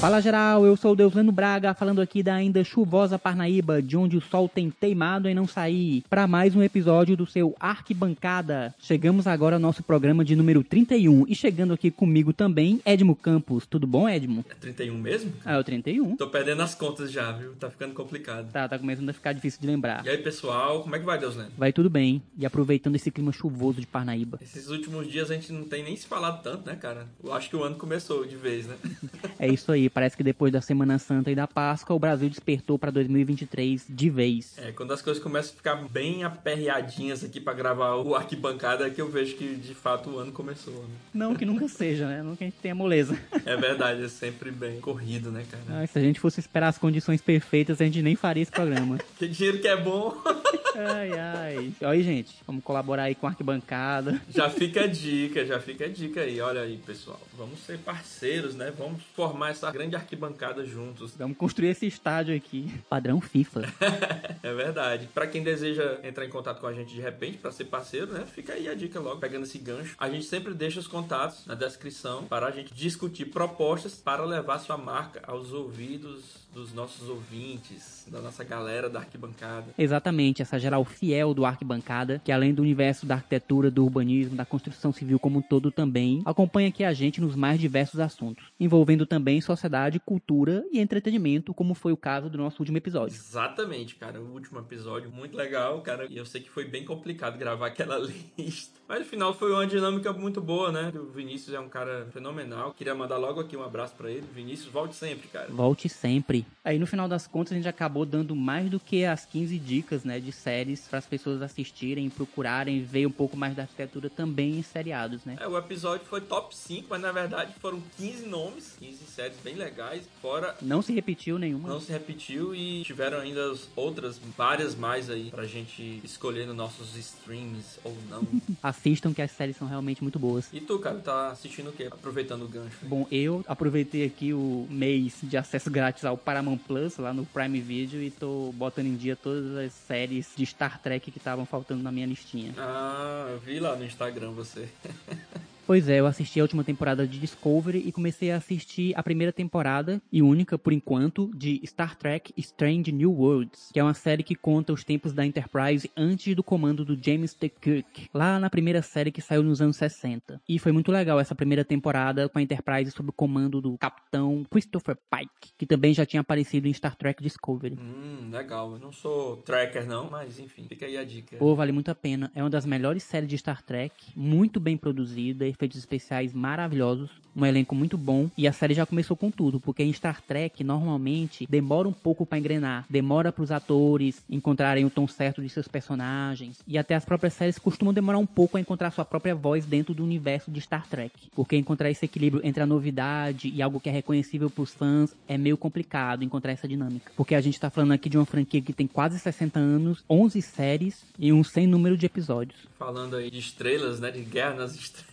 Fala geral, eu sou o Deusleno Braga, falando aqui da ainda chuvosa Parnaíba, de onde o sol tem teimado em não sair, para mais um episódio do seu Arquibancada. Chegamos agora ao nosso programa de número 31 e chegando aqui comigo também, Edmo Campos. Tudo bom, Edmo? É 31 mesmo? Ah, é o 31. Tô perdendo as contas já, viu? Tá ficando complicado. Tá, tá começando a ficar difícil de lembrar. E aí, pessoal, como é que vai, Deusleno? Vai tudo bem, e aproveitando esse clima chuvoso de Parnaíba. Esses últimos dias a gente não tem nem se falado tanto, né, cara? Eu acho que o ano começou de vez, né? É isso aí, parece que depois da Semana Santa e da Páscoa, o Brasil despertou para 2023 de vez. É, quando as coisas começam a ficar bem aperreadinhas aqui para gravar o arquibancada, é que eu vejo que de fato o ano começou. Né? Não que nunca seja, né? Nunca a gente tenha moleza. É verdade, é sempre bem corrido, né, cara? Ah, se a gente fosse esperar as condições perfeitas, a gente nem faria esse programa. que dinheiro que é bom. ai, ai. Olha aí, gente, vamos colaborar aí com a arquibancada. Já fica a dica, já fica a dica aí. Olha aí, pessoal. Vamos ser parceiros, né? Vamos formar essa grande arquibancada juntos. Vamos construir esse estádio aqui. Padrão FIFA. é verdade. Para quem deseja entrar em contato com a gente de repente para ser parceiro, né? Fica aí a dica logo, pegando esse gancho. A gente sempre deixa os contatos na descrição para a gente discutir propostas para levar sua marca aos ouvidos dos nossos ouvintes, da nossa galera da arquibancada. Exatamente, essa geral fiel do arquibancada, que além do universo da arquitetura, do urbanismo, da construção civil como um todo também, acompanha aqui a gente nos mais diversos assuntos, envolvendo também sociedade, cultura e entretenimento, como foi o caso do nosso último episódio. Exatamente, cara, o último episódio muito legal, cara, e eu sei que foi bem complicado gravar aquela lista. Mas no final foi uma dinâmica muito boa, né? O Vinícius é um cara fenomenal. Queria mandar logo aqui um abraço para ele. Vinícius, volte sempre, cara. Volte sempre. Aí no final das contas a gente acabou dando mais do que as 15 dicas, né, de séries para as pessoas assistirem, procurarem, ver um pouco mais da arquitetura também em seriados, né? É, o episódio foi top 5, mas na verdade foram 15 nomes, 15 séries bem legais, fora Não se repetiu nenhuma. Não se repetiu e tiveram ainda outras várias mais aí pra gente escolher nos nossos streams ou não. Assistam que as séries são realmente muito boas. E tu, cara, tá assistindo o quê? Aproveitando o gancho. Bom, eu aproveitei aqui o mês de acesso grátis ao Paramount Plus, lá no Prime Video, e tô botando em dia todas as séries de Star Trek que estavam faltando na minha listinha. Ah, eu vi lá no Instagram você. Pois é, eu assisti a última temporada de Discovery e comecei a assistir a primeira temporada, e única por enquanto, de Star Trek Strange New Worlds, que é uma série que conta os tempos da Enterprise antes do comando do James T. Kirk, lá na primeira série que saiu nos anos 60. E foi muito legal essa primeira temporada com a Enterprise sob o comando do capitão Christopher Pike, que também já tinha aparecido em Star Trek Discovery. Hum, legal. Eu não sou tracker não, mas enfim, fica aí a dica. Pô, vale muito a pena. É uma das melhores séries de Star Trek, muito bem produzida, efeitos especiais maravilhosos, um elenco muito bom e a série já começou com tudo, porque em Star Trek normalmente demora um pouco para engrenar, demora para os atores encontrarem o tom certo de seus personagens e até as próprias séries costumam demorar um pouco a encontrar sua própria voz dentro do universo de Star Trek, porque encontrar esse equilíbrio entre a novidade e algo que é reconhecível para os fãs é meio complicado encontrar essa dinâmica, porque a gente está falando aqui de uma franquia que tem quase 60 anos, 11 séries e um sem número de episódios. Falando aí de estrelas, né, de guerra nas estrelas.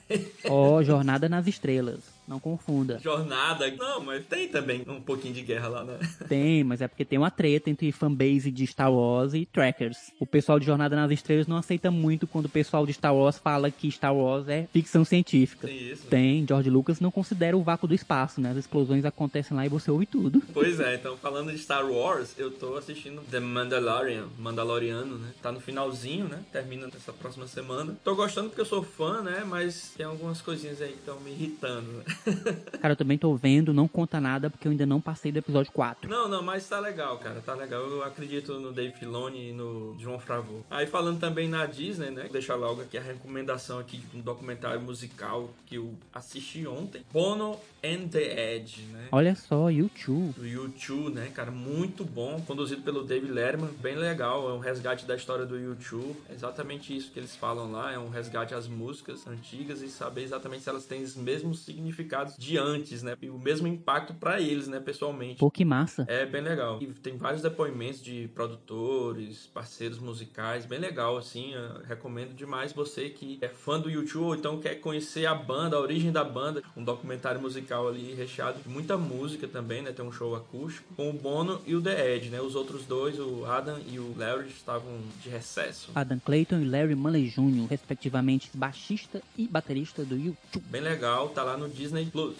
Ó, oh, Jornada nas Estrelas. Não confunda. Jornada. Não, mas tem também um pouquinho de guerra lá, né? Tem, mas é porque tem uma treta entre fanbase de Star Wars e trackers. O pessoal de Jornada nas Estrelas não aceita muito quando o pessoal de Star Wars fala que Star Wars é ficção científica. Tem isso. Tem. George Lucas não considera o vácuo do espaço, né? As explosões acontecem lá e você ouve tudo. Pois é, então falando de Star Wars, eu tô assistindo The Mandalorian, Mandaloriano, né? Tá no finalzinho, né? Termina nessa próxima semana. Tô gostando porque eu sou fã, né? Mas tem algumas coisinhas aí que estão me irritando, né? Cara, eu também tô vendo, não conta nada, porque eu ainda não passei do episódio 4. Não, não, mas tá legal, cara, tá legal. Eu acredito no Dave Filoni e no João Favreau. Aí falando também na Disney, né, deixar logo aqui a recomendação aqui de um documentário musical que eu assisti ontem. Bono and the Edge, né? Olha só, YouTube. Do YouTube, né, cara, muito bom, conduzido pelo Dave Letterman, bem legal, é um resgate da história do YouTube. É exatamente isso que eles falam lá, é um resgate às músicas antigas e saber exatamente se elas têm os mesmos significados de antes, né? E o mesmo impacto para eles, né, pessoalmente. Pô, que massa. É bem legal. E tem vários depoimentos de produtores, parceiros musicais, bem legal, assim. recomendo demais você que é fã do YouTube ou então quer conhecer a banda, a origem da banda. Um documentário musical ali recheado de muita música também, né? Tem um show acústico com o Bono e o The Edge, né? Os outros dois, o Adam e o Larry, estavam de recesso. Adam Clayton e Larry Mullen Jr., respectivamente baixista e baterista do YouTube. Bem legal, tá lá no Disney Plus.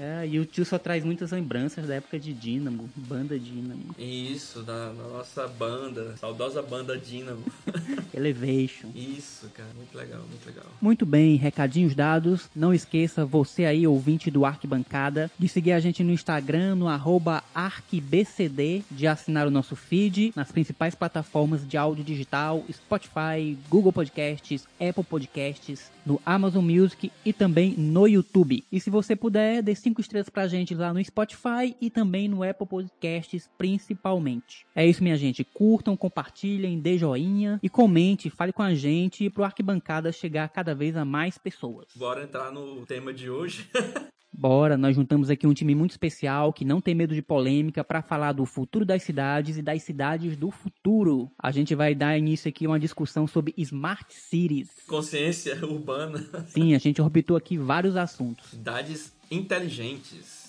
É, e o tio só traz muitas lembranças da época de Dínamo, banda Dínamo. Isso, da, da nossa banda, saudosa banda Dínamo. Elevation. Isso, cara, muito legal, muito legal. Muito bem, recadinhos dados. Não esqueça, você aí, ouvinte do Arquibancada, de seguir a gente no Instagram, no arroba ArquiBCD, de assinar o nosso feed nas principais plataformas de áudio digital, Spotify, Google Podcasts, Apple Podcasts, no Amazon Music e também no YouTube. E se você puder, dê cinco estrelas pra gente lá no Spotify e também no Apple Podcasts, principalmente. É isso, minha gente. Curtam, compartilhem, dê joinha e comente, fale com a gente pro Arquibancada chegar cada vez a mais pessoas. Bora entrar no tema de hoje. Bora, nós juntamos aqui um time muito especial que não tem medo de polêmica para falar do futuro das cidades e das cidades do futuro. A gente vai dar início aqui a uma discussão sobre smart cities. Consciência urbana. Sim, a gente orbitou aqui vários assuntos. Cidades inteligentes.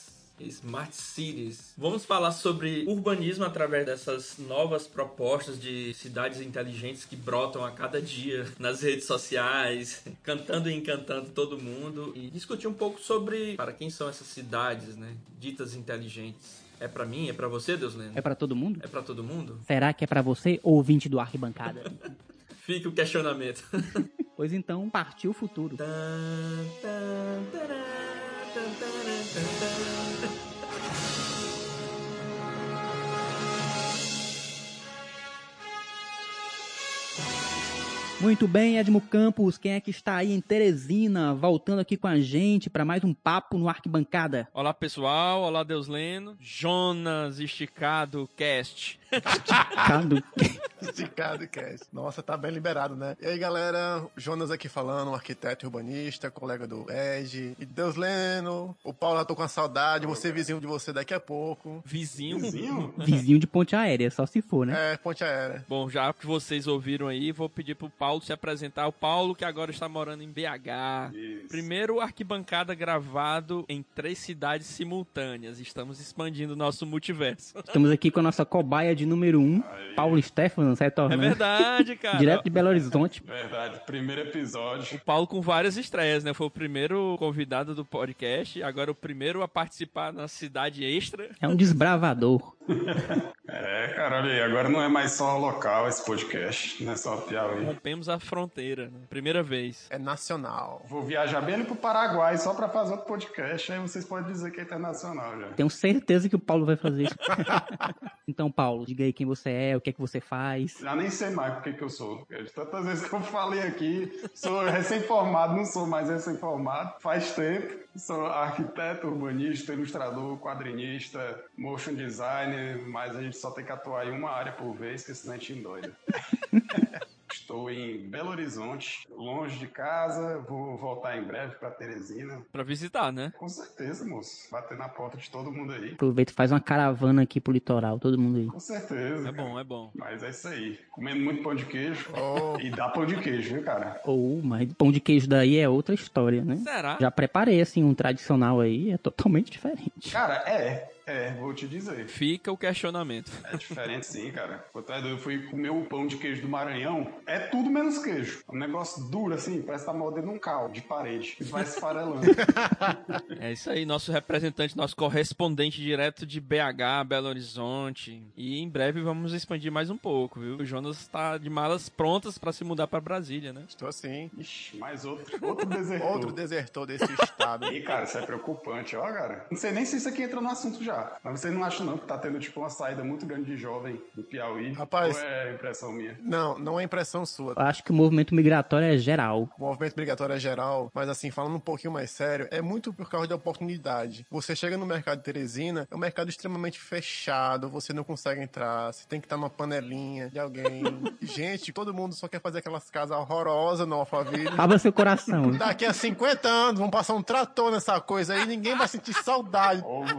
Smart Cities. Vamos falar sobre urbanismo através dessas novas propostas de cidades inteligentes que brotam a cada dia nas redes sociais, cantando e encantando todo mundo e discutir um pouco sobre para quem são essas cidades, né, ditas inteligentes. É para mim, é para você, Deus Lendo? É para todo mundo? É para todo mundo? Será que é para você, ouvinte do Arquibancada? Fica o questionamento. pois então, partiu o futuro. Muito bem, Edmo Campos, quem é que está aí em Teresina, voltando aqui com a gente para mais um papo no Arquibancada? Olá pessoal, olá Deus Leno, Jonas Esticado Cast. Esticado Esticado Cast. Nossa, tá bem liberado, né? E aí galera, Jonas aqui falando, um arquiteto urbanista, colega do Ed. E Deus Leno, o Paulo já tô com a saudade, você vizinho de você daqui a pouco. Vizinho? Vizinho? Vizinho de ponte aérea, só se for, né? É, ponte aérea. Bom, já que vocês ouviram aí, vou pedir pro Paulo se apresentar. O Paulo, que agora está morando em BH. Isso. Primeiro arquibancada gravado em três cidades simultâneas. Estamos expandindo o nosso multiverso. Estamos aqui com a nossa cobaia de número um, Aí. Paulo Stefano, sai É verdade, cara. Direto de Belo Horizonte. Verdade, primeiro episódio. O Paulo com várias estreias, né? Foi o primeiro convidado do podcast, agora o primeiro a participar na cidade extra. É um desbravador. É, cara, olha aí, agora não é mais só local esse podcast, não é só Piauí. Rompemos a fronteira, né? Primeira vez. É nacional. Vou viajar bem ali pro Paraguai só pra fazer outro podcast, aí vocês podem dizer que é internacional já. Tenho certeza que o Paulo vai fazer isso. então, Paulo, diga aí quem você é, o que é que você faz. Já nem sei mais por que que eu sou. Tantas vezes que eu falei aqui, sou recém-formado, não sou mais recém-formado, faz tempo. Sou arquiteto, urbanista, ilustrador, quadrinista, motion designer, mas a gente só tem que atuar em uma área por vez, porque senão a gente endoida. Estou em Belo Horizonte, longe de casa, vou voltar em breve para Teresina. Pra visitar, né? Com certeza, moço. Bater na porta de todo mundo aí. Aproveita e faz uma caravana aqui pro litoral, todo mundo aí. Com certeza. É bom, é bom. Mas é isso aí. Comendo muito pão de queijo. Oh. E dá pão de queijo, viu, cara? Ou, mas pão de queijo daí é outra história, né? Será? Já preparei, assim, um tradicional aí, é totalmente diferente. Cara, é. É, vou te dizer. Fica o questionamento. É diferente sim, cara. Eu fui comer o pão de queijo do Maranhão, é tudo menos queijo. É um negócio duro assim, parece que tá mordendo um cal de parede. E vai esfarelando. É isso aí, nosso representante, nosso correspondente direto de BH, Belo Horizonte. E em breve vamos expandir mais um pouco, viu? O Jonas tá de malas prontas pra se mudar pra Brasília, né? Estou assim. Ixi, mais outro. Outro desertor. Outro desertor desse estado. Ih, cara, isso é preocupante, ó, cara. Não sei nem se isso aqui entra no assunto já. Mas você não acha não que tá tendo, tipo, uma saída muito grande de jovem do Piauí? Rapaz- Ou é impressão minha? Não, não é impressão sua. Eu acho que o movimento migratório é geral. O movimento migratório é geral, mas assim, falando um pouquinho mais sério, é muito por causa da oportunidade. Você chega no mercado de Teresina, é um mercado extremamente fechado, você não consegue entrar, você tem que estar numa panelinha de alguém. Gente, todo mundo só quer fazer aquelas casas horrorosas no Alphaville. Abra seu coração. Daqui a 50 anos vão passar um trator nessa coisa aí, ninguém vai sentir saudade. Ô, O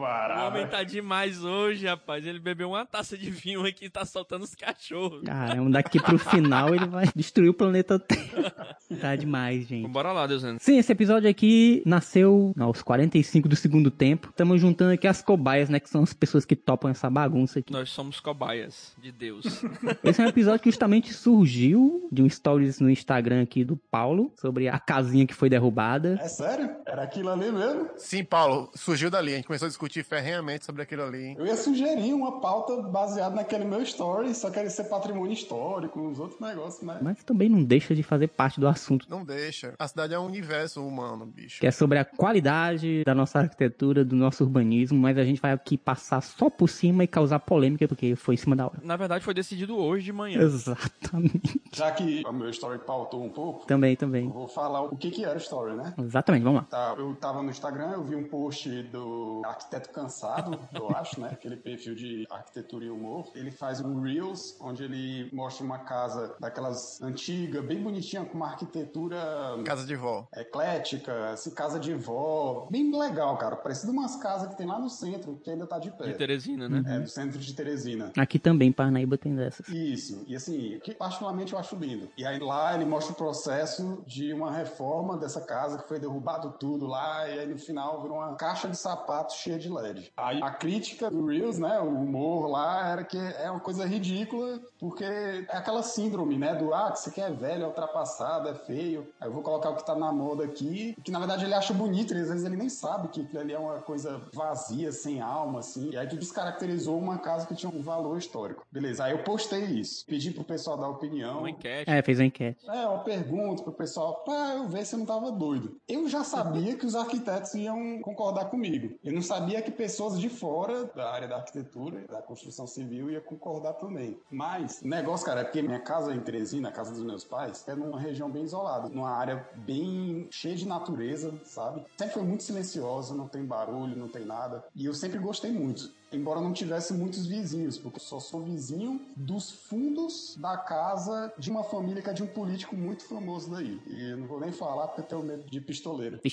homem tá demais hoje, rapaz. Ele bebeu uma taça de vinho aqui e tá soltando os cachorros. Caramba, daqui pro final ele vai destruir o planeta Terra. tá demais, gente. Bora lá, Deus Sim, esse episódio aqui nasceu aos 45 do segundo tempo. Estamos juntando aqui as cobaias, né? Que são as pessoas que topam essa bagunça aqui. Nós somos cobaias de Deus. esse é um episódio que justamente surgiu de um stories no Instagram aqui do Paulo sobre a casinha que foi derrubada. É sério? Era aquilo ali mesmo? Sim, Paulo, surgiu dali. A gente começou a discutir ferrenhamente sobre aquilo ali. Eu ia sugerir uma pauta baseada naquele meu story, só queria ser patrimônio histórico, uns outros negócios, né? Mas também não deixa de fazer parte do assunto. Não deixa. A cidade é um universo humano, bicho. Que é sobre a qualidade da nossa arquitetura, do nosso urbanismo, mas a gente vai aqui passar só por cima e causar polêmica, porque foi em cima da hora. Na verdade, foi decidido hoje de manhã. Exatamente. Já que o meu story pautou um pouco. Também, também. Vou falar o que que era o story, né? Exatamente, vamos lá. Tá, eu tava no Instagram, eu vi um post do Arquiteto Cansado, eu acho, né? Aquele perfil de arquitetura e humor. Ele faz um Reels, onde ele mostra uma casa daquelas antigas, bem bonitinha, com uma arquitetura... Casa de vó. Eclética, assim, casa de vó. Bem legal, cara. Parecido umas casas que tem lá no centro, que ainda tá de pé. De Teresina, né? É, do centro de Teresina. Aqui também, Parnaíba tem dessas. Isso. E assim, que particularmente eu acho lindo. E aí lá ele mostra o processo de uma reforma dessa casa que foi derrubado tudo lá e aí no final virou uma caixa de sapatos cheia de LED. Aí a crítica do Reels, né, o humor lá era que é uma coisa ridícula porque é aquela síndrome, né, do ah, que você quer é velho, é ultrapassado, é feio. Aí eu vou colocar o que tá na moda aqui, que na verdade ele acha bonito, e às vezes ele nem sabe que aquilo ali é uma coisa vazia, sem alma, assim. E aí tu descaracterizou uma casa que tinha um valor histórico. Beleza, aí eu postei isso. Pedi pro pessoal dar opinião. Uma enquete. É, fez uma enquete. É, uma pergunta pro pessoal, pra eu ver se eu não tava doido. Eu já sabia que os arquitetos iam concordar comigo. Eu não sabia que pessoas de fora da área da arquitetura, da construção civil, iam concordar também. Mas, o negócio, cara, é porque minha casa em Teresina, a casa dos meus pais, é numa região bem isolada, numa área bem cheia de natureza, sabe? Sempre foi muito silenciosa, não tem barulho, não tem nada. E eu sempre gostei muito embora não tivesse muitos vizinhos, porque eu só sou vizinho dos fundos da casa de uma família que é de um político muito famoso daí. E eu não vou nem falar porque eu tenho medo de pistoleiro.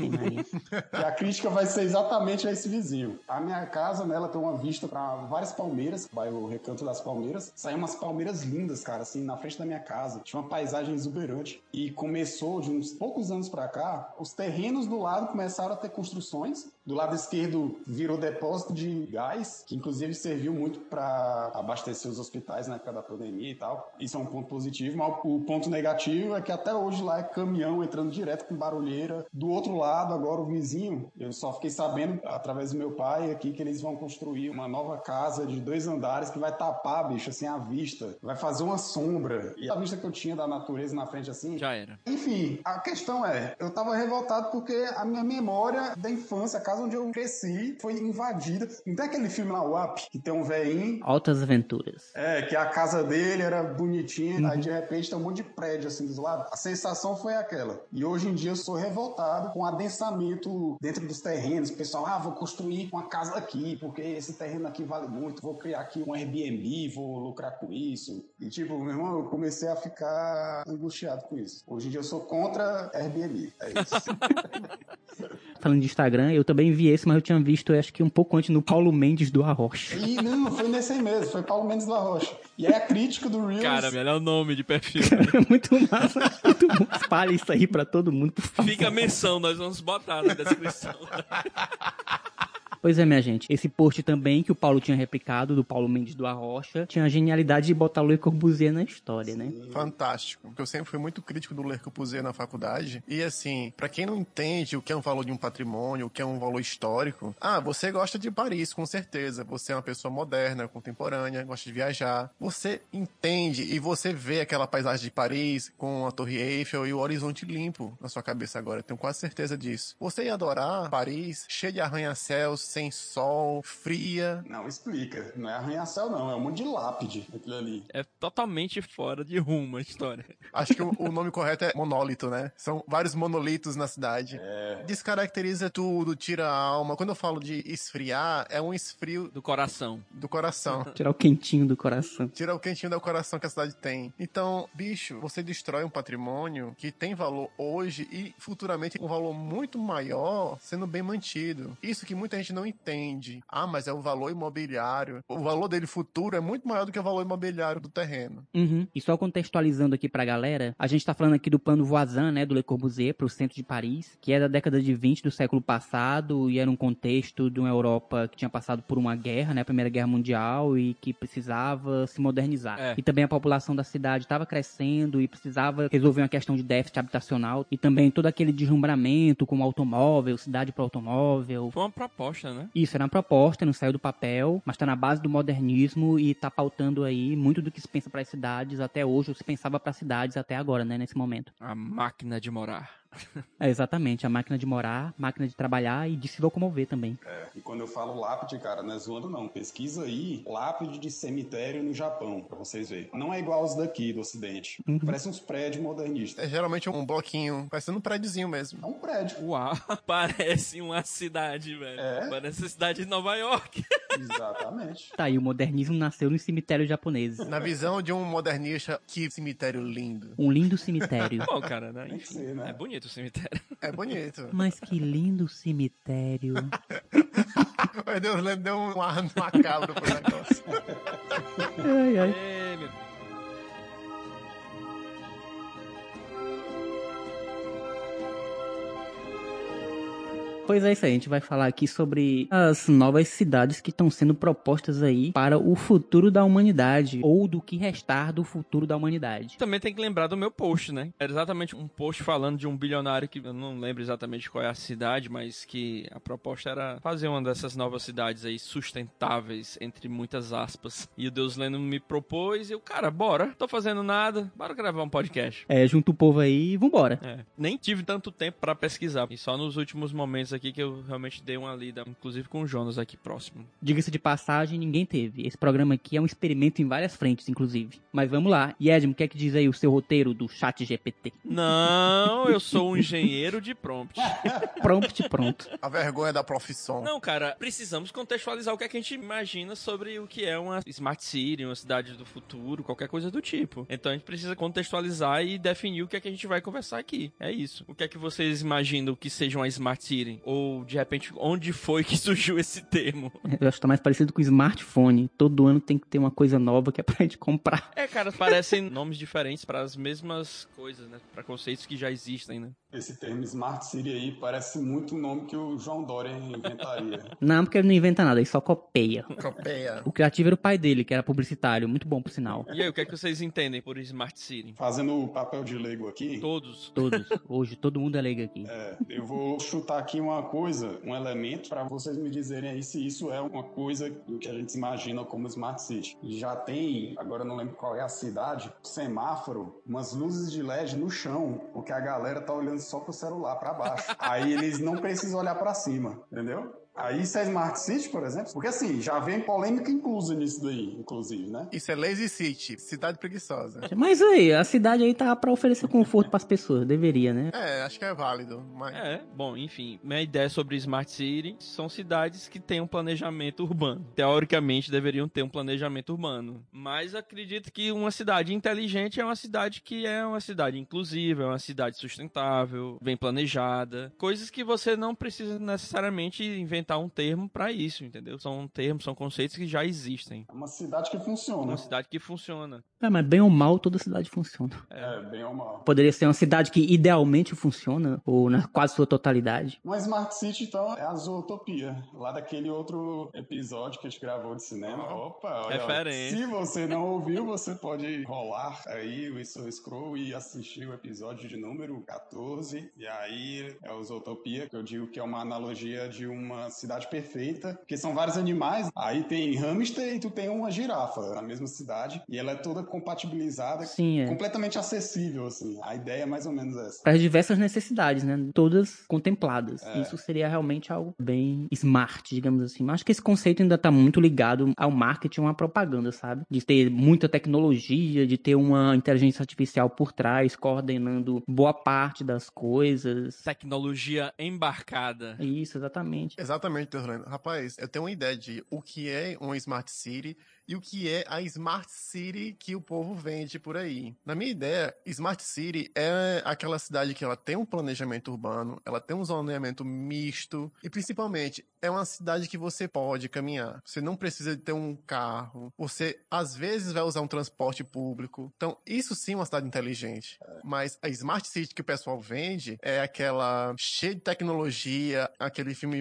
E a crítica vai ser exatamente a esse vizinho. A minha casa, né, ela tem uma vista para várias palmeiras, bairro Recanto das Palmeiras. Saiu umas palmeiras lindas, cara, assim, na frente da minha casa. Tinha uma paisagem exuberante. E começou, de uns poucos anos para cá, os terrenos do lado começaram a ter construções. Do lado esquerdo virou depósito de gás, que inclusive serviu muito para abastecer os hospitais na época da pandemia e tal. Isso é um ponto positivo, mas o ponto negativo é que até hoje lá é caminhão entrando direto com barulheira. Do outro lado, agora o vizinho, eu só fiquei sabendo através do meu pai aqui que eles vão construir uma nova casa de dois andares que vai tapar, bicho, assim, a vista. Vai fazer uma sombra. E a vista que eu tinha da natureza na frente assim. Já era. Enfim, a questão é, eu tava revoltado porque a minha memória da infância, casa onde eu cresci, foi invadida. Não tem aquele filme lá, o Up, que tem um velhinho. Altas aventuras. É, que a casa dele era bonitinha, aí de repente tem um monte de prédio assim dos lados. A sensação foi aquela. E hoje em dia eu sou revoltado com o adensamento dentro dos terrenos. O pessoal, ah, vou construir uma casa aqui, porque esse terreno aqui vale muito, vou criar aqui um Airbnb, vou lucrar com isso. E tipo, meu irmão, eu comecei a ficar angustiado com isso. Hoje em dia eu sou contra Airbnb. É isso. Falando de Instagram, eu também vi esse, mas eu tinha visto, eu acho que um pouco antes, no Paulo Mendes do Arrocha. E não, foi nesse aí mesmo, foi Paulo Mendes da Rocha. E aí a crítica do Reels. Cara, melhor nome de perfil. É muito massa, muito bom. Espalhe isso aí pra todo mundo, por favor. Fica a menção, nós vamos botar na descrição. Pois é, minha gente. Esse post também que o Paulo tinha replicado, do Paulo Mendes do Arrocha, tinha a genialidade de botar Le Corbusier na história, né? Fantástico. Porque eu sempre fui muito crítico do Le Corbusier na faculdade. E assim, pra quem não entende o que é um valor de um patrimônio, o que é um valor histórico, ah, você gosta de Paris, com certeza. Você é uma pessoa moderna, contemporânea, gosta de viajar. Você entende e você vê aquela paisagem de Paris com a Torre Eiffel e o horizonte limpo na sua cabeça agora. Tenho quase certeza disso. Você ia adorar Paris, cheio de arranha-céus, sem sol, fria. Não, explica. Não é arranha-céu, não. É um monte de lápide aquilo ali. É totalmente fora de rumo a história. Acho que o, o nome correto é monólito, né? São vários monolitos na cidade. É. Descaracteriza tudo, tira a alma. Quando eu falo de esfriar, é um esfrio Do coração. do coração. Tirar o quentinho do coração. Tira o quentinho do coração que a cidade tem. Então, bicho, você destrói um patrimônio que tem valor hoje e futuramente um valor muito maior sendo bem mantido. Isso que muita gente não não entende, ah, mas é o valor imobiliário, o valor dele futuro é muito maior do que o valor imobiliário do terreno. Uhum. E só contextualizando aqui pra galera, a gente tá falando aqui do plano Voisin, né, do Le Corbusier pro centro de Paris, que é da década de 20 do século passado e era um contexto de uma Europa que tinha passado por uma guerra, né, a Primeira Guerra Mundial e que precisava se modernizar. É. E também a população da cidade estava crescendo e precisava resolver uma questão de déficit habitacional e também todo aquele deslumbramento com o automóvel, cidade para automóvel. Foi uma proposta, né? Isso era uma proposta, não saiu do papel, mas tá na base do modernismo e tá pautando aí muito do que se pensa para as cidades até hoje, ou se pensava para cidades até agora, né, nesse momento. A máquina de morar. É exatamente, a máquina de morar, máquina de trabalhar e de se locomover também. É, e quando eu falo lápide, cara, não é zoando não. Pesquisa aí lápide de cemitério no Japão, pra vocês verem. Não é igual aos daqui, do ocidente. Parece uns prédios modernistas. É geralmente um bloquinho, parecendo um prédiozinho mesmo. É um prédio. Uau, parece uma cidade, velho. É? Parece a cidade de Nova York. Exatamente. Tá aí, o modernismo nasceu nos cemitérios japoneses. Na visão de um modernista, que cemitério lindo. Um lindo cemitério. Bom, cara, né? Tem que ser, né? É bonito o cemitério. É bonito. Mas que lindo cemitério. Meu Deus, deu um ar macabro pro negócio. Ai, ai. É, meu Pois é isso aí, a gente vai falar aqui sobre as novas cidades que estão sendo propostas aí para o futuro da humanidade, ou do que restar do futuro da humanidade. Também tem que lembrar do meu post, né? Era exatamente um post falando de um bilionário que eu não lembro exatamente qual é a cidade, mas que a proposta era fazer uma dessas novas cidades aí sustentáveis, entre muitas aspas. E o Deus Leno me propôs e eu, cara, bora, tô fazendo nada, bora gravar um podcast. É, junta o povo aí e vambora. É, nem tive tanto tempo pra pesquisar. E só nos últimos momentos aqui que eu realmente dei uma lida, inclusive com o Jonas aqui próximo. Diga-se de passagem, ninguém teve. Esse programa aqui é um experimento em várias frentes, inclusive. Mas vamos lá. E Edmo, o que é que diz aí o seu roteiro do chat GPT? Não, eu sou um engenheiro de prompt. Prompt pronto. A vergonha da profissão. Não, cara, precisamos contextualizar o que, é que a gente imagina sobre o que é uma Smart City, uma cidade do futuro, qualquer coisa do tipo. Então a gente precisa contextualizar e definir o que é que a gente vai conversar aqui. É isso. O que é que vocês imaginam que seja uma Smart City? Ou, de repente, onde foi que surgiu esse termo? Eu acho que tá mais parecido com smartphone. Todo ano tem que ter uma coisa nova que é pra gente comprar. É, cara, parecem nomes diferentes para as mesmas coisas, né? Para conceitos que já existem, né? Esse termo Smart City aí parece muito um nome que o João Dória inventaria. Não, porque ele não inventa nada, ele só copeia. Copeia. O criativo era o pai dele, que era publicitário. Muito bom, por sinal. E aí, o que é que vocês entendem por Smart City? Fazendo o papel de leigo aqui, Todos. Todos. Hoje, todo mundo é leigo aqui. é, eu vou chutar aqui uma coisa, um elemento, para vocês me dizerem aí se isso é uma coisa que a gente imagina como Smart City. Já tem, agora eu não lembro qual é a cidade, semáforo, umas luzes de LED no chão, porque a galera tá olhando só pro celular para baixo. Aí eles não precisam olhar para cima, entendeu? Aí isso é Smart City, por exemplo? Porque assim, já vem polêmica inclusa nisso daí, inclusive, né? Isso é Lazy City, cidade preguiçosa. Mas aí, a cidade aí tá pra oferecer conforto pras pessoas. Deveria, né? É, acho que é válido, mas... É, bom, enfim, minha ideia sobre Smart City são cidades que têm um planejamento urbano. Teoricamente deveriam ter um planejamento urbano. Mas acredito que uma cidade inteligente é uma cidade que é uma cidade inclusiva, é uma cidade sustentável, bem planejada. Coisas que você não precisa necessariamente inventar um termo para isso, entendeu? São termos, são conceitos que já existem. É uma cidade que funciona. Uma cidade que funciona. É, mas bem ou mal, toda cidade funciona. É, bem ou mal. Poderia ser uma cidade que idealmente funciona, ou na quase sua totalidade. Uma Smart City, então, é a Zootopia, lá daquele outro episódio que a gente gravou de cinema. Opa, olha, Referência. se você não ouviu, você pode rolar aí o seu scroll e assistir o episódio de número 14. E aí é o Zootopia, que eu digo que é uma analogia de uma cidade perfeita, porque são vários animais. Aí tem hamster e tu tem uma girafa na mesma cidade, e ela é toda compatibilizada, Sim, é. completamente acessível, assim. A ideia é mais ou menos essa. Para as diversas necessidades, né? Todas contempladas. É. Isso seria realmente algo bem smart, digamos assim. Mas acho que esse conceito ainda tá muito ligado ao marketing, uma propaganda, sabe? De ter muita tecnologia, de ter uma inteligência artificial por trás, coordenando boa parte das coisas. Tecnologia embarcada. Isso, exatamente. Exatamente. Exatamente, Orlando. Rapaz, eu tenho uma ideia de o que é uma Smart City e o que é a Smart City que o povo vende por aí. Na minha ideia, Smart City é aquela cidade que ela tem um planejamento urbano, ela tem um zoneamento misto e principalmente é uma cidade que você pode caminhar. Você não precisa ter um carro. Você às vezes vai usar um transporte público. Então, isso sim é uma cidade inteligente. Mas a Smart City que o pessoal vende é aquela cheia de tecnologia, aquele filme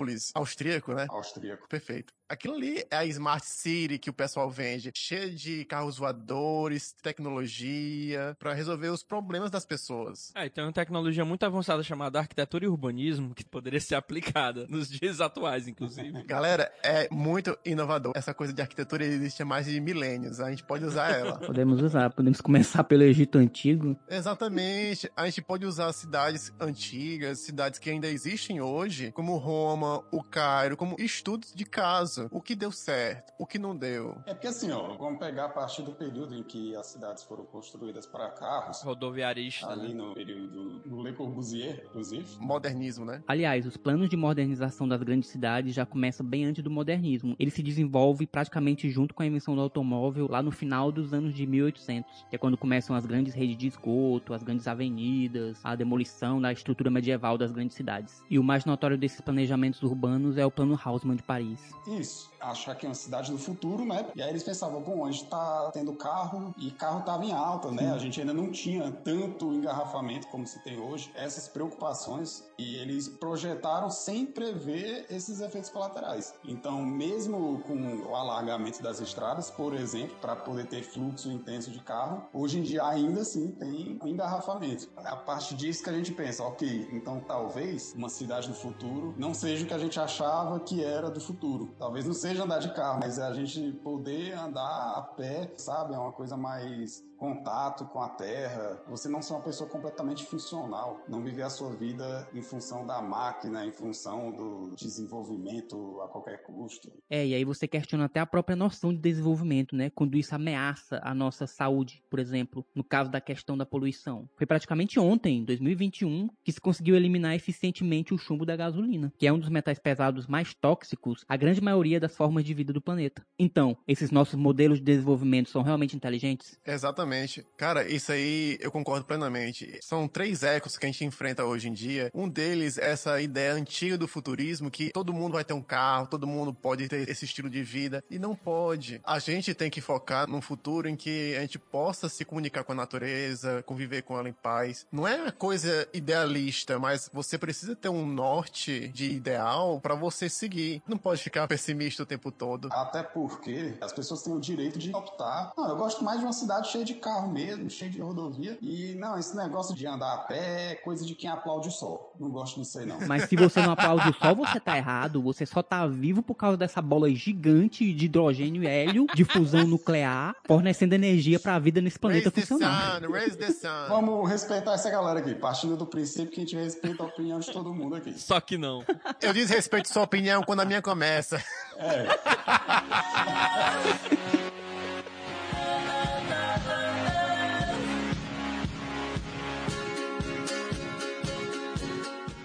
Metrópolis austríaco, né? Austríaco. Perfeito. Aquilo ali é a Smart City que o pessoal vende, cheia de carros voadores, tecnologia, para resolver os problemas das pessoas. É, e tem uma tecnologia muito avançada chamada arquitetura e urbanismo que poderia ser aplicada nos dias atuais, inclusive. Galera, é muito inovador. Essa coisa de arquitetura existe há mais de milênios. A gente pode usar ela. Podemos usar, podemos começar pelo Egito Antigo. Exatamente. A gente pode usar cidades antigas, cidades que ainda existem hoje, como Roma, o Cairo, como estudos de caso. O que deu certo, o que não deu. É porque assim, ó, vamos pegar a partir do período em que as cidades foram construídas para carros. Rodoviarista, Ali né? no período do Le Corbusier, inclusive. Modernismo, né? Aliás, os planos de modernização das grandes cidades já começam bem antes do modernismo. Ele se desenvolve praticamente junto com a invenção do automóvel lá no final dos anos de 1800, que é quando começam as grandes redes de esgoto, as grandes avenidas, a demolição da estrutura medieval das grandes cidades. E o mais notório desses planejamentos urbanos é o Plano Haussmann de Paris. Isso. isso. Achar que é uma cidade do futuro, né? E aí eles pensavam, bom, a gente tá tendo carro e carro tava em alta, né? A gente ainda não tinha tanto engarrafamento como se tem hoje, essas preocupações, e eles projetaram sem prever esses efeitos colaterais. Então, mesmo com o alargamento das estradas, por exemplo, para poder ter fluxo intenso de carro, hoje em dia ainda assim tem engarrafamento. A partir disso que a gente pensa, ok, então talvez uma cidade do futuro não seja o que a gente achava que era do futuro. Talvez não seja andar de carro, mas a gente poder andar a pé, sabe? É uma coisa mais contato com a terra, você não ser uma pessoa completamente funcional, não viver a sua vida em função da máquina, em função do desenvolvimento a qualquer custo. É, e aí você questiona até a própria noção de desenvolvimento, né? Quando isso ameaça a nossa saúde, por exemplo, no caso da questão da poluição. Foi praticamente ontem, em 2021, que se conseguiu eliminar eficientemente o chumbo da gasolina, que é um dos metais pesados mais tóxicos a grande maioria das formas de vida do planeta. Então, esses nossos modelos de desenvolvimento são realmente inteligentes? Exatamente. Cara, isso aí eu concordo plenamente. São três ecos que a gente enfrenta hoje em dia. Um deles é essa ideia antiga do futurismo que todo mundo vai ter um carro, todo mundo pode ter esse estilo de vida. E não pode. A gente tem que focar num futuro em que a gente possa se comunicar com a natureza, conviver com ela em paz. Não é uma coisa idealista, mas você precisa ter um norte de ideal para você seguir. Não pode ficar pessimista o tempo todo. Até porque as pessoas têm o direito de optar. Não, eu gosto mais de uma cidade cheia de carro mesmo, cheia de rodovia. E não, esse negócio de andar a pé é coisa de quem aplaude o sol. Não gosto disso aí, não. Mas se você não aplaude o sol, você tá errado. Você só tá vivo por causa dessa bola gigante de hidrogênio e hélio, de fusão nuclear, fornecendo energia pra vida nesse planeta Raise the funcionar. sun, raise the sun. Vamos respeitar essa galera aqui, partindo do princípio que a gente respeita a opinião de todo mundo aqui. Só que não. Eu desrespeito sua opinião quando a minha começa. É.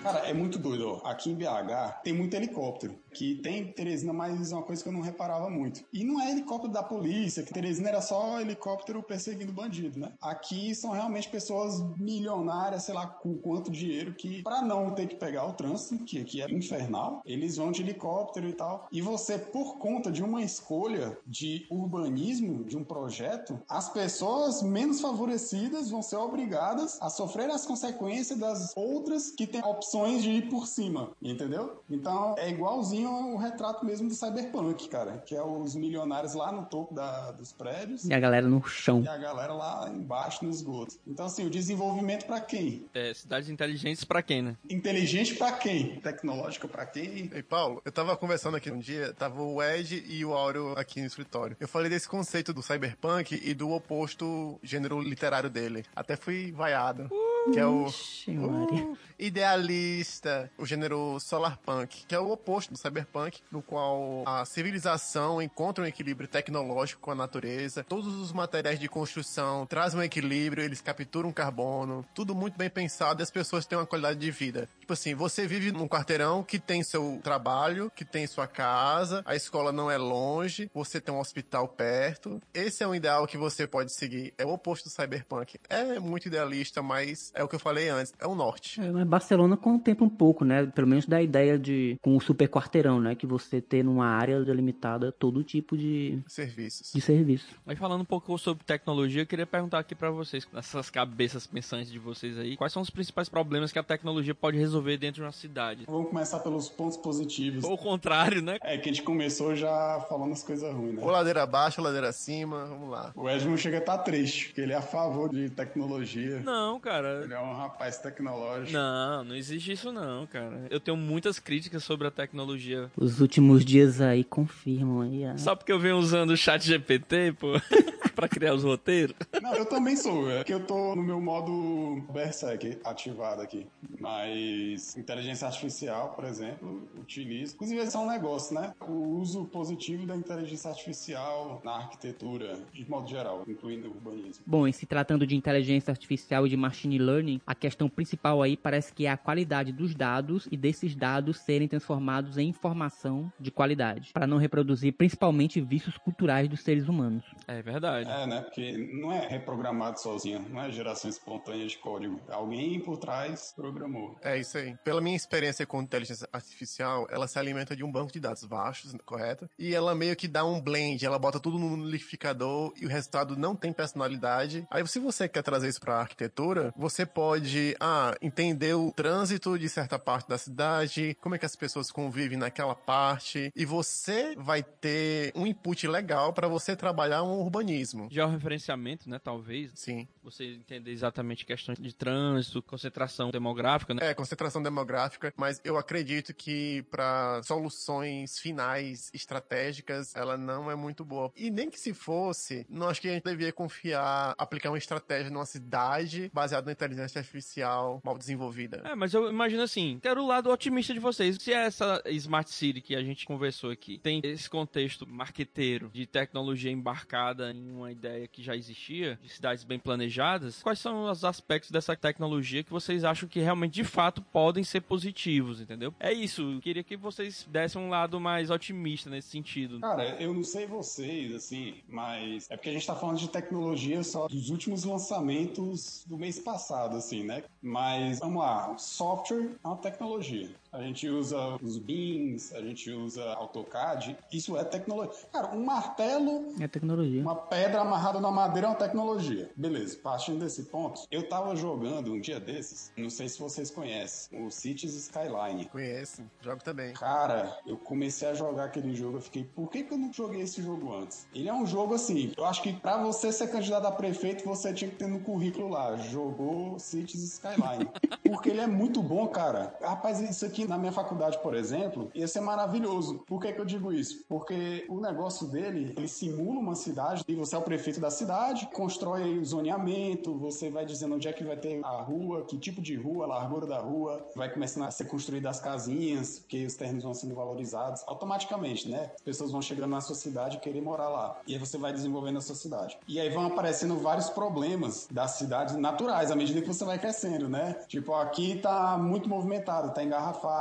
Cara, é muito doido, ó. Aqui em BH tem muito helicóptero. Que tem em Teresina, mas é uma coisa que eu não reparava muito. E não é helicóptero da polícia, que Teresina era só helicóptero perseguindo bandido, né? Aqui são realmente pessoas milionárias, sei lá, com quanto dinheiro, que pra não ter que pegar o trânsito, que aqui é infernal, eles vão de helicóptero e tal. E você, por conta de uma escolha de urbanismo, de um projeto, as pessoas menos favorecidas vão ser obrigadas a sofrer as consequências das outras que têm opções de ir por cima, entendeu? Então é igualzinho o retrato mesmo do Cyberpunk, cara, que é os milionários lá no topo da- dos prédios E a galera no chão. e a galera lá embaixo no esgoto. Então assim, o desenvolvimento pra quem? É, cidades inteligentes pra quem, né? Inteligente pra quem? Tecnológico pra quem? Ei, Paulo, eu tava conversando aqui um dia, tava o Ed e o Áureo aqui no escritório. Eu falei desse conceito do cyberpunk e do oposto gênero literário dele. Até fui vaiado. Que é o uh, idealista, o gênero solarpunk, que é o oposto do cyberpunk, no qual a civilização encontra um equilíbrio tecnológico com a natureza, todos os materiais de construção trazem um equilíbrio, eles capturam carbono, tudo muito bem pensado e as pessoas têm uma qualidade de vida. Tipo assim, você vive num quarteirão que tem seu trabalho, que tem sua casa, a escola não é longe, você tem um hospital perto. Esse é um ideal que você pode seguir. É o oposto do cyberpunk. É muito idealista, mas é o que eu falei antes, é o norte. É, mas Barcelona contempla um pouco, né? Pelo menos da ideia de com o super quarteirão, né? Que você ter numa área delimitada todo tipo de, Serviços. de serviço. Mas falando um pouco sobre tecnologia, eu queria perguntar aqui pra vocês, nessas cabeças pensantes de vocês aí, quais são os principais problemas que a tecnologia pode resolver dentro de uma cidade? Vamos começar pelos pontos positivos. Ou o contrário, né? É que a gente começou já falando as coisas ruins, né? Ou ladeira abaixo, ou ladeira acima, vamos lá. O Edmund chega a estar triste, porque ele é a favor de tecnologia. Não, cara. Ele é um rapaz tecnológico. Não, não existe isso não, cara. Eu tenho muitas críticas sobre a tecnologia. Os últimos dias aí confirmam aí. A... Só porque eu venho usando o chat GPT, pô, pra criar os roteiros. Não, eu também sou, é que eu tô no meu modo Berserk ativado aqui. Mas inteligência artificial, por exemplo, utilizo. Inclusive, esse é um negócio, né? O uso positivo da inteligência artificial na arquitetura, de modo geral, incluindo o urbanismo. Bom, e se tratando de inteligência artificial e de machine learning, a questão principal aí parece que é a qualidade dos dados e desses dados serem transformados em informação de qualidade, para não reproduzir principalmente vícios culturais dos seres humanos. É verdade. É, né? Porque não é reprogramado sozinho, não é geração espontânea de código. Alguém por trás programou. É isso aí. Pela minha experiência com inteligência artificial, ela se alimenta de um banco de dados vastos, correto? E ela meio que dá um blend, ela bota tudo no liquidificador e o resultado não tem personalidade. Aí, se você quer trazer isso para arquitetura, você pode, ah, entender o trânsito de certa parte da cidade, como é que as pessoas convivem naquela parte, e você vai ter um input legal para você trabalhar um urbanismo. Georreferenciamento, né, talvez. Sim. Você entender exatamente questões de trânsito, concentração demográfica, né? É, concentração demográfica, mas eu acredito que para soluções finais estratégicas, ela não é muito boa. E nem que se fosse, não acho que a gente devia confiar, aplicar uma estratégia numa cidade baseada na inteligência artificial mal desenvolvida. É, mas eu imagino assim, quero o lado otimista de vocês. Se essa Smart City que a gente conversou aqui tem esse contexto marqueteiro de tecnologia embarcada em uma ideia que já existia, de cidades bem planejadas, quais são os aspectos dessa tecnologia que vocês acham que realmente, de fato, podem ser positivos, entendeu? É isso, eu queria que vocês dessem um lado mais otimista nesse sentido. Cara, eu não sei vocês, assim, mas é porque a gente tá falando de tecnologia só dos últimos lançamentos do mês passado, assim, né? Mas vamos lá, software é uma tecnologia. A gente usa os beams, a gente usa AutoCAD, isso é tecnologia. Cara, um martelo É tecnologia. uma pedra amarrada na madeira é uma tecnologia. Beleza, partindo desse ponto, eu tava jogando um dia desses, não sei se vocês conhecem, o Cities Skyline. Conheço, jogo também. Cara, eu comecei a jogar aquele jogo, eu fiquei, por que, que eu não joguei esse jogo antes? Ele é um jogo assim, eu acho que pra você ser candidato a prefeito, você tinha que ter no currículo lá, jogou Cities Skyline. Porque ele é muito bom, cara. Rapaz, isso aqui na minha faculdade, por exemplo, ia ser maravilhoso. Por que, que eu digo isso? Porque o negócio dele, ele simula uma cidade e você é o prefeito da cidade, constrói o zoneamento, você vai dizendo onde é que vai ter a rua, que tipo de rua, a largura da rua, vai começando a ser construídas as casinhas, porque os terrenos vão sendo valorizados automaticamente, né? As pessoas vão chegando na sua cidade e querer morar lá. E aí você vai desenvolvendo a sua cidade. E aí vão aparecendo vários problemas das cidades naturais à medida que você vai crescendo, né? Tipo, aqui tá muito movimentado, tá engarrafado,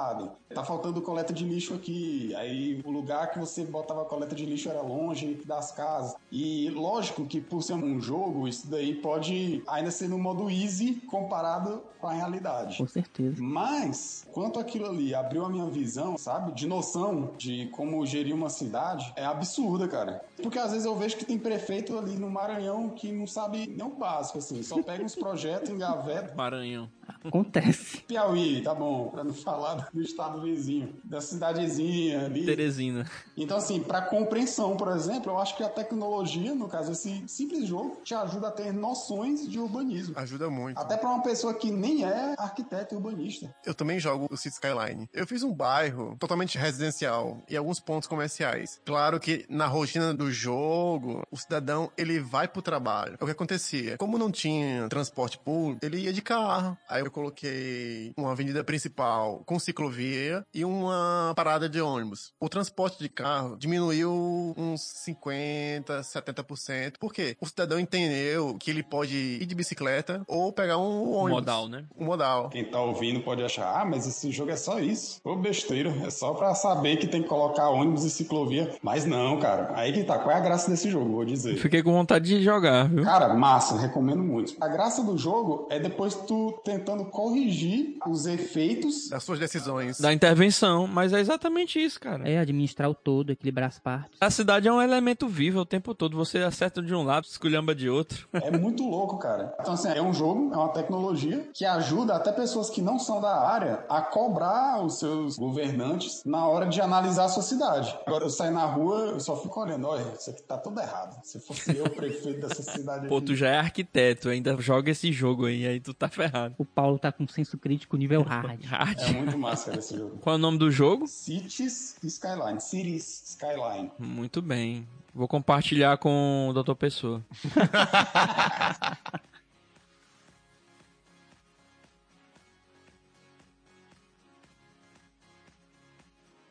tá faltando coleta de lixo aqui. Aí o lugar que você botava a coleta de lixo era longe das casas. E lógico que por ser um jogo, isso daí pode ainda ser no modo easy comparado com a realidade. Com certeza. Mas, quanto aquilo ali abriu a minha visão, sabe, de noção de como gerir uma cidade, é absurda, cara. Porque às vezes eu vejo que tem prefeito ali no Maranhão que não sabe nem o básico, assim, só pega uns projetos, engaveta. Maranhão. Acontece. Piauí, tá bom, pra não falar do estado vizinho, da cidadezinha ali. Teresina. Então, assim, pra compreensão, por exemplo, eu acho que a tecnologia, no caso, esse simples jogo, te ajuda a ter noções de urbanismo. Ajuda muito. Até pra uma pessoa que nem é arquiteto e urbanista. Eu também jogo o City Skyline. Eu fiz um bairro totalmente residencial e alguns pontos comerciais. Claro que na rotina do jogo, o cidadão, ele vai pro trabalho. É o que acontecia. Como não tinha transporte público, ele ia de carro. Aí eu coloquei uma avenida principal com ciclovia e uma parada de ônibus. O transporte de carro diminuiu uns 50, 70%. Por quê? O cidadão entendeu que ele pode ir de bicicleta ou pegar um ônibus. Modal, né? Um modal. Quem tá ouvindo pode achar, ah, mas esse jogo é só isso. Ô, besteira. É só pra saber que tem que colocar ônibus e ciclovia. Mas não, cara. Aí que tá. Qual é a graça desse jogo, vou dizer. Fiquei com vontade de jogar, viu? Cara, massa, recomendo muito. A graça do jogo é depois tu tentando corrigir os efeitos. Das suas decisões. Da intervenção, mas é exatamente isso, cara. É administrar o todo, equilibrar as partes. A cidade é um elemento vivo o tempo todo. Você acerta de um lado, esculhamba de outro. É muito louco, cara. Então, assim, é um jogo, é uma tecnologia que ajuda até pessoas que não são da área a cobrar os seus governantes na hora de analisar a sua cidade. Agora, eu saio na rua, eu só fico olhando, olha, isso aqui tá tudo errado. Se fosse eu, prefeito dessa cidade Pô, aqui. tu já é arquiteto, ainda joga esse jogo aí, aí tu tá ferrado. O Paulo tá com senso crítico nível hard. Hard. É muito massa esse jogo. Qual é o nome do jogo? Cities Skyline. Cities Skyline. Muito bem. Vou compartilhar com o Dr. Pessoa.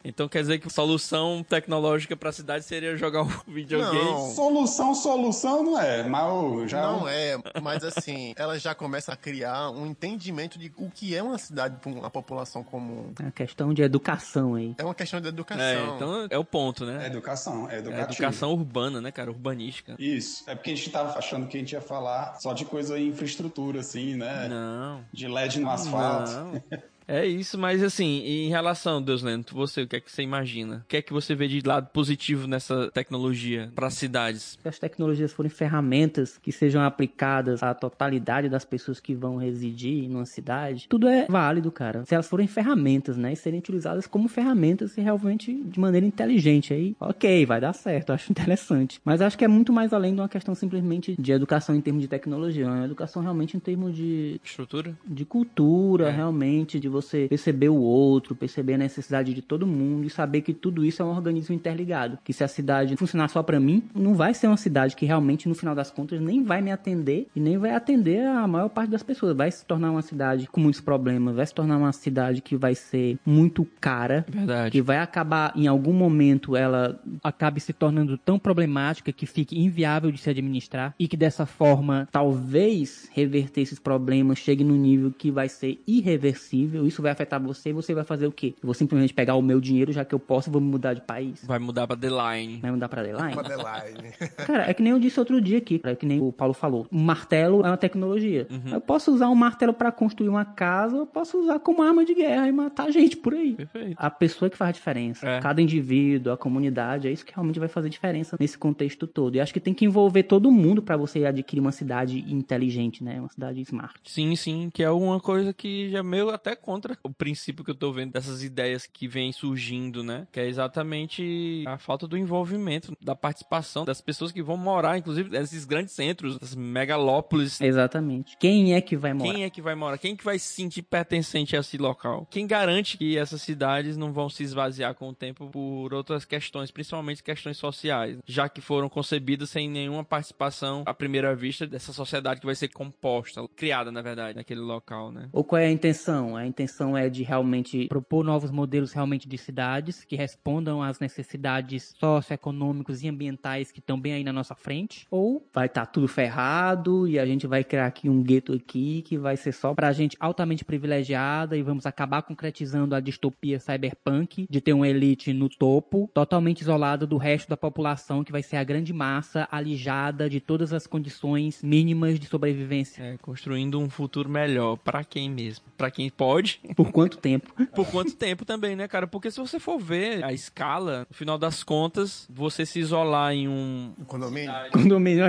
Então quer dizer que a solução tecnológica pra cidade seria jogar o videogame? Não. Solução, solução não é, mas já Não é, mas assim, ela já começa a criar um entendimento de o que é uma cidade para uma população comum. É uma questão de educação aí. É uma questão de educação. É, então é o ponto, É né? educação, é É educação urbana, né, cara? Urbanística. Isso. É porque a gente tava achando que a gente ia falar só de coisa em infraestrutura, assim, né? Não. De LED no asfalto. Não. É isso, mas assim, em relação, Deus Lento, você, o que é que você imagina? O que é que você vê de lado positivo nessa tecnologia para as cidades? Se as tecnologias forem ferramentas que sejam aplicadas à totalidade das pessoas que vão residir numa cidade, tudo é válido, cara. Se elas forem ferramentas, né, e serem utilizadas como ferramentas e realmente de maneira inteligente, aí, ok, vai dar certo, acho interessante. Mas acho que é muito mais além de uma questão simplesmente de educação em termos de tecnologia, é uma educação realmente em termos de Estrutura? de cultura, realmente, de você perceber o outro, perceber a necessidade de todo mundo e saber que tudo isso é um organismo interligado. Que se a cidade funcionar só pra mim, não vai ser uma cidade que realmente, no final das contas, nem vai me atender e nem vai atender a maior parte das pessoas. Vai se tornar uma cidade com muitos problemas, vai se tornar uma cidade que vai ser muito cara, Verdade. que vai acabar em algum momento ela acabe se tornando tão problemática que fique inviável de se administrar e que dessa forma talvez reverter esses problemas chegue no nível que vai ser irreversível. Isso vai afetar você e você vai fazer o quê? Eu vou simplesmente pegar o meu dinheiro, já que eu posso, e vou me mudar de país. Vai mudar pra The Line. Vai mudar pra Deadline? Madeline. Cara, é que nem eu disse outro dia aqui, é que nem o Paulo falou. Um martelo é uma tecnologia. Eu posso usar um martelo pra construir uma casa, eu posso usar como arma de guerra e matar gente por aí. Perfeito. A pessoa que faz a diferença. É. Cada indivíduo, a comunidade, é isso que realmente vai fazer diferença nesse contexto todo. E acho que tem que envolver todo mundo pra você adquirir uma cidade inteligente, né? Uma cidade smart. Sim, sim, que é uma coisa que já meio até contra o princípio que eu tô vendo dessas ideias que vêm surgindo, né? Que é exatamente a falta do envolvimento, da participação das pessoas que vão morar, inclusive nesses grandes centros, das megalópolis. Exatamente. Quem é que vai morar? Quem é que vai morar? Quem que vai se sentir pertencente a esse local? Quem garante que essas cidades não vão se esvaziar com o tempo por outras questões, principalmente questões sociais, já que foram concebidas sem nenhuma participação à primeira vista dessa sociedade que vai ser composta, criada, na verdade, naquele local, né? Ou qual é a intenção? A intenção é de realmente propor novos modelos realmente de cidades que respondam às necessidades socioeconômicas e ambientais que estão bem aí na nossa frente? Ou vai estar tudo ferrado e a gente vai criar aqui um gueto aqui que vai ser só pra gente altamente privilegiada e vamos acabar concretizando a distopia cyberpunk de ter uma elite no topo, totalmente isolada do resto da população que vai ser a grande massa alijada de todas as condições mínimas de sobrevivência. É, construindo um futuro melhor pra quem mesmo? Pra quem pode Por quanto tempo? Por quanto tempo também, né, cara? Porque se você for ver a escala, no final das contas, você se isolar em um. Um condomínio? Condomínio.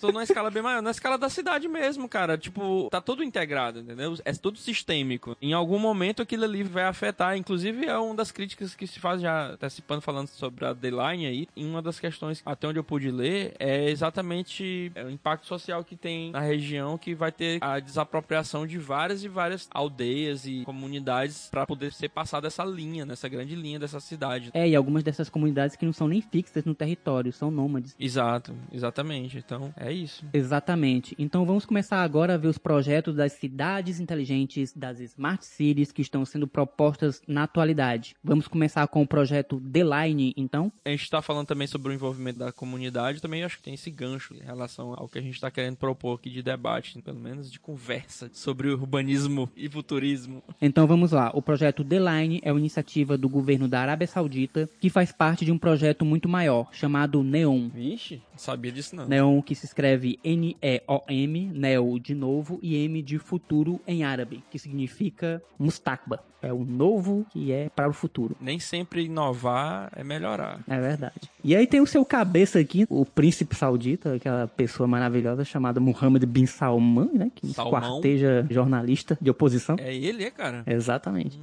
Tô numa escala bem maior, na escala da cidade mesmo, cara. Tipo, tá tudo integrado, entendeu? É tudo sistêmico. Em algum momento aquilo ali vai afetar. Inclusive, é uma das críticas que se faz já antecipando, falando sobre a Deadline aí. E uma das questões, até onde eu pude ler, é exatamente o impacto social que tem na região que vai ter a desapropriação de várias e várias aldeias e comunidades para poder ser passada essa linha, nessa grande linha dessa cidade. É, e algumas dessas comunidades que não são nem fixas no território, são nômades. Exato, exatamente. Então, é isso. Exatamente. Então vamos começar agora a ver os projetos das cidades inteligentes, das Smart Cities que estão sendo propostas na atualidade. Vamos começar com o projeto The Line, então? A gente está falando também sobre o envolvimento da comunidade, também acho que tem esse gancho em relação ao que a gente está querendo propor aqui de debate, pelo menos de conversa sobre urbanismo e futurismo. Então vamos lá. O projeto The Line é uma iniciativa do governo da Arábia Saudita que faz parte de um projeto muito maior chamado NEOM. Vixe, não sabia disso não. NEOM que se escreve N-E-O-M, Neo de novo e M de futuro em árabe, que significa Mustakba. É o novo que é para o futuro. Nem sempre inovar é melhorar. É verdade. E aí tem o seu cabeça aqui, o príncipe saudita, aquela pessoa maravilhosa chamada Mohammed bin Salman, né? Que Salmão. quarteja jornalista de oposição. É ele, é, cara? Exatamente.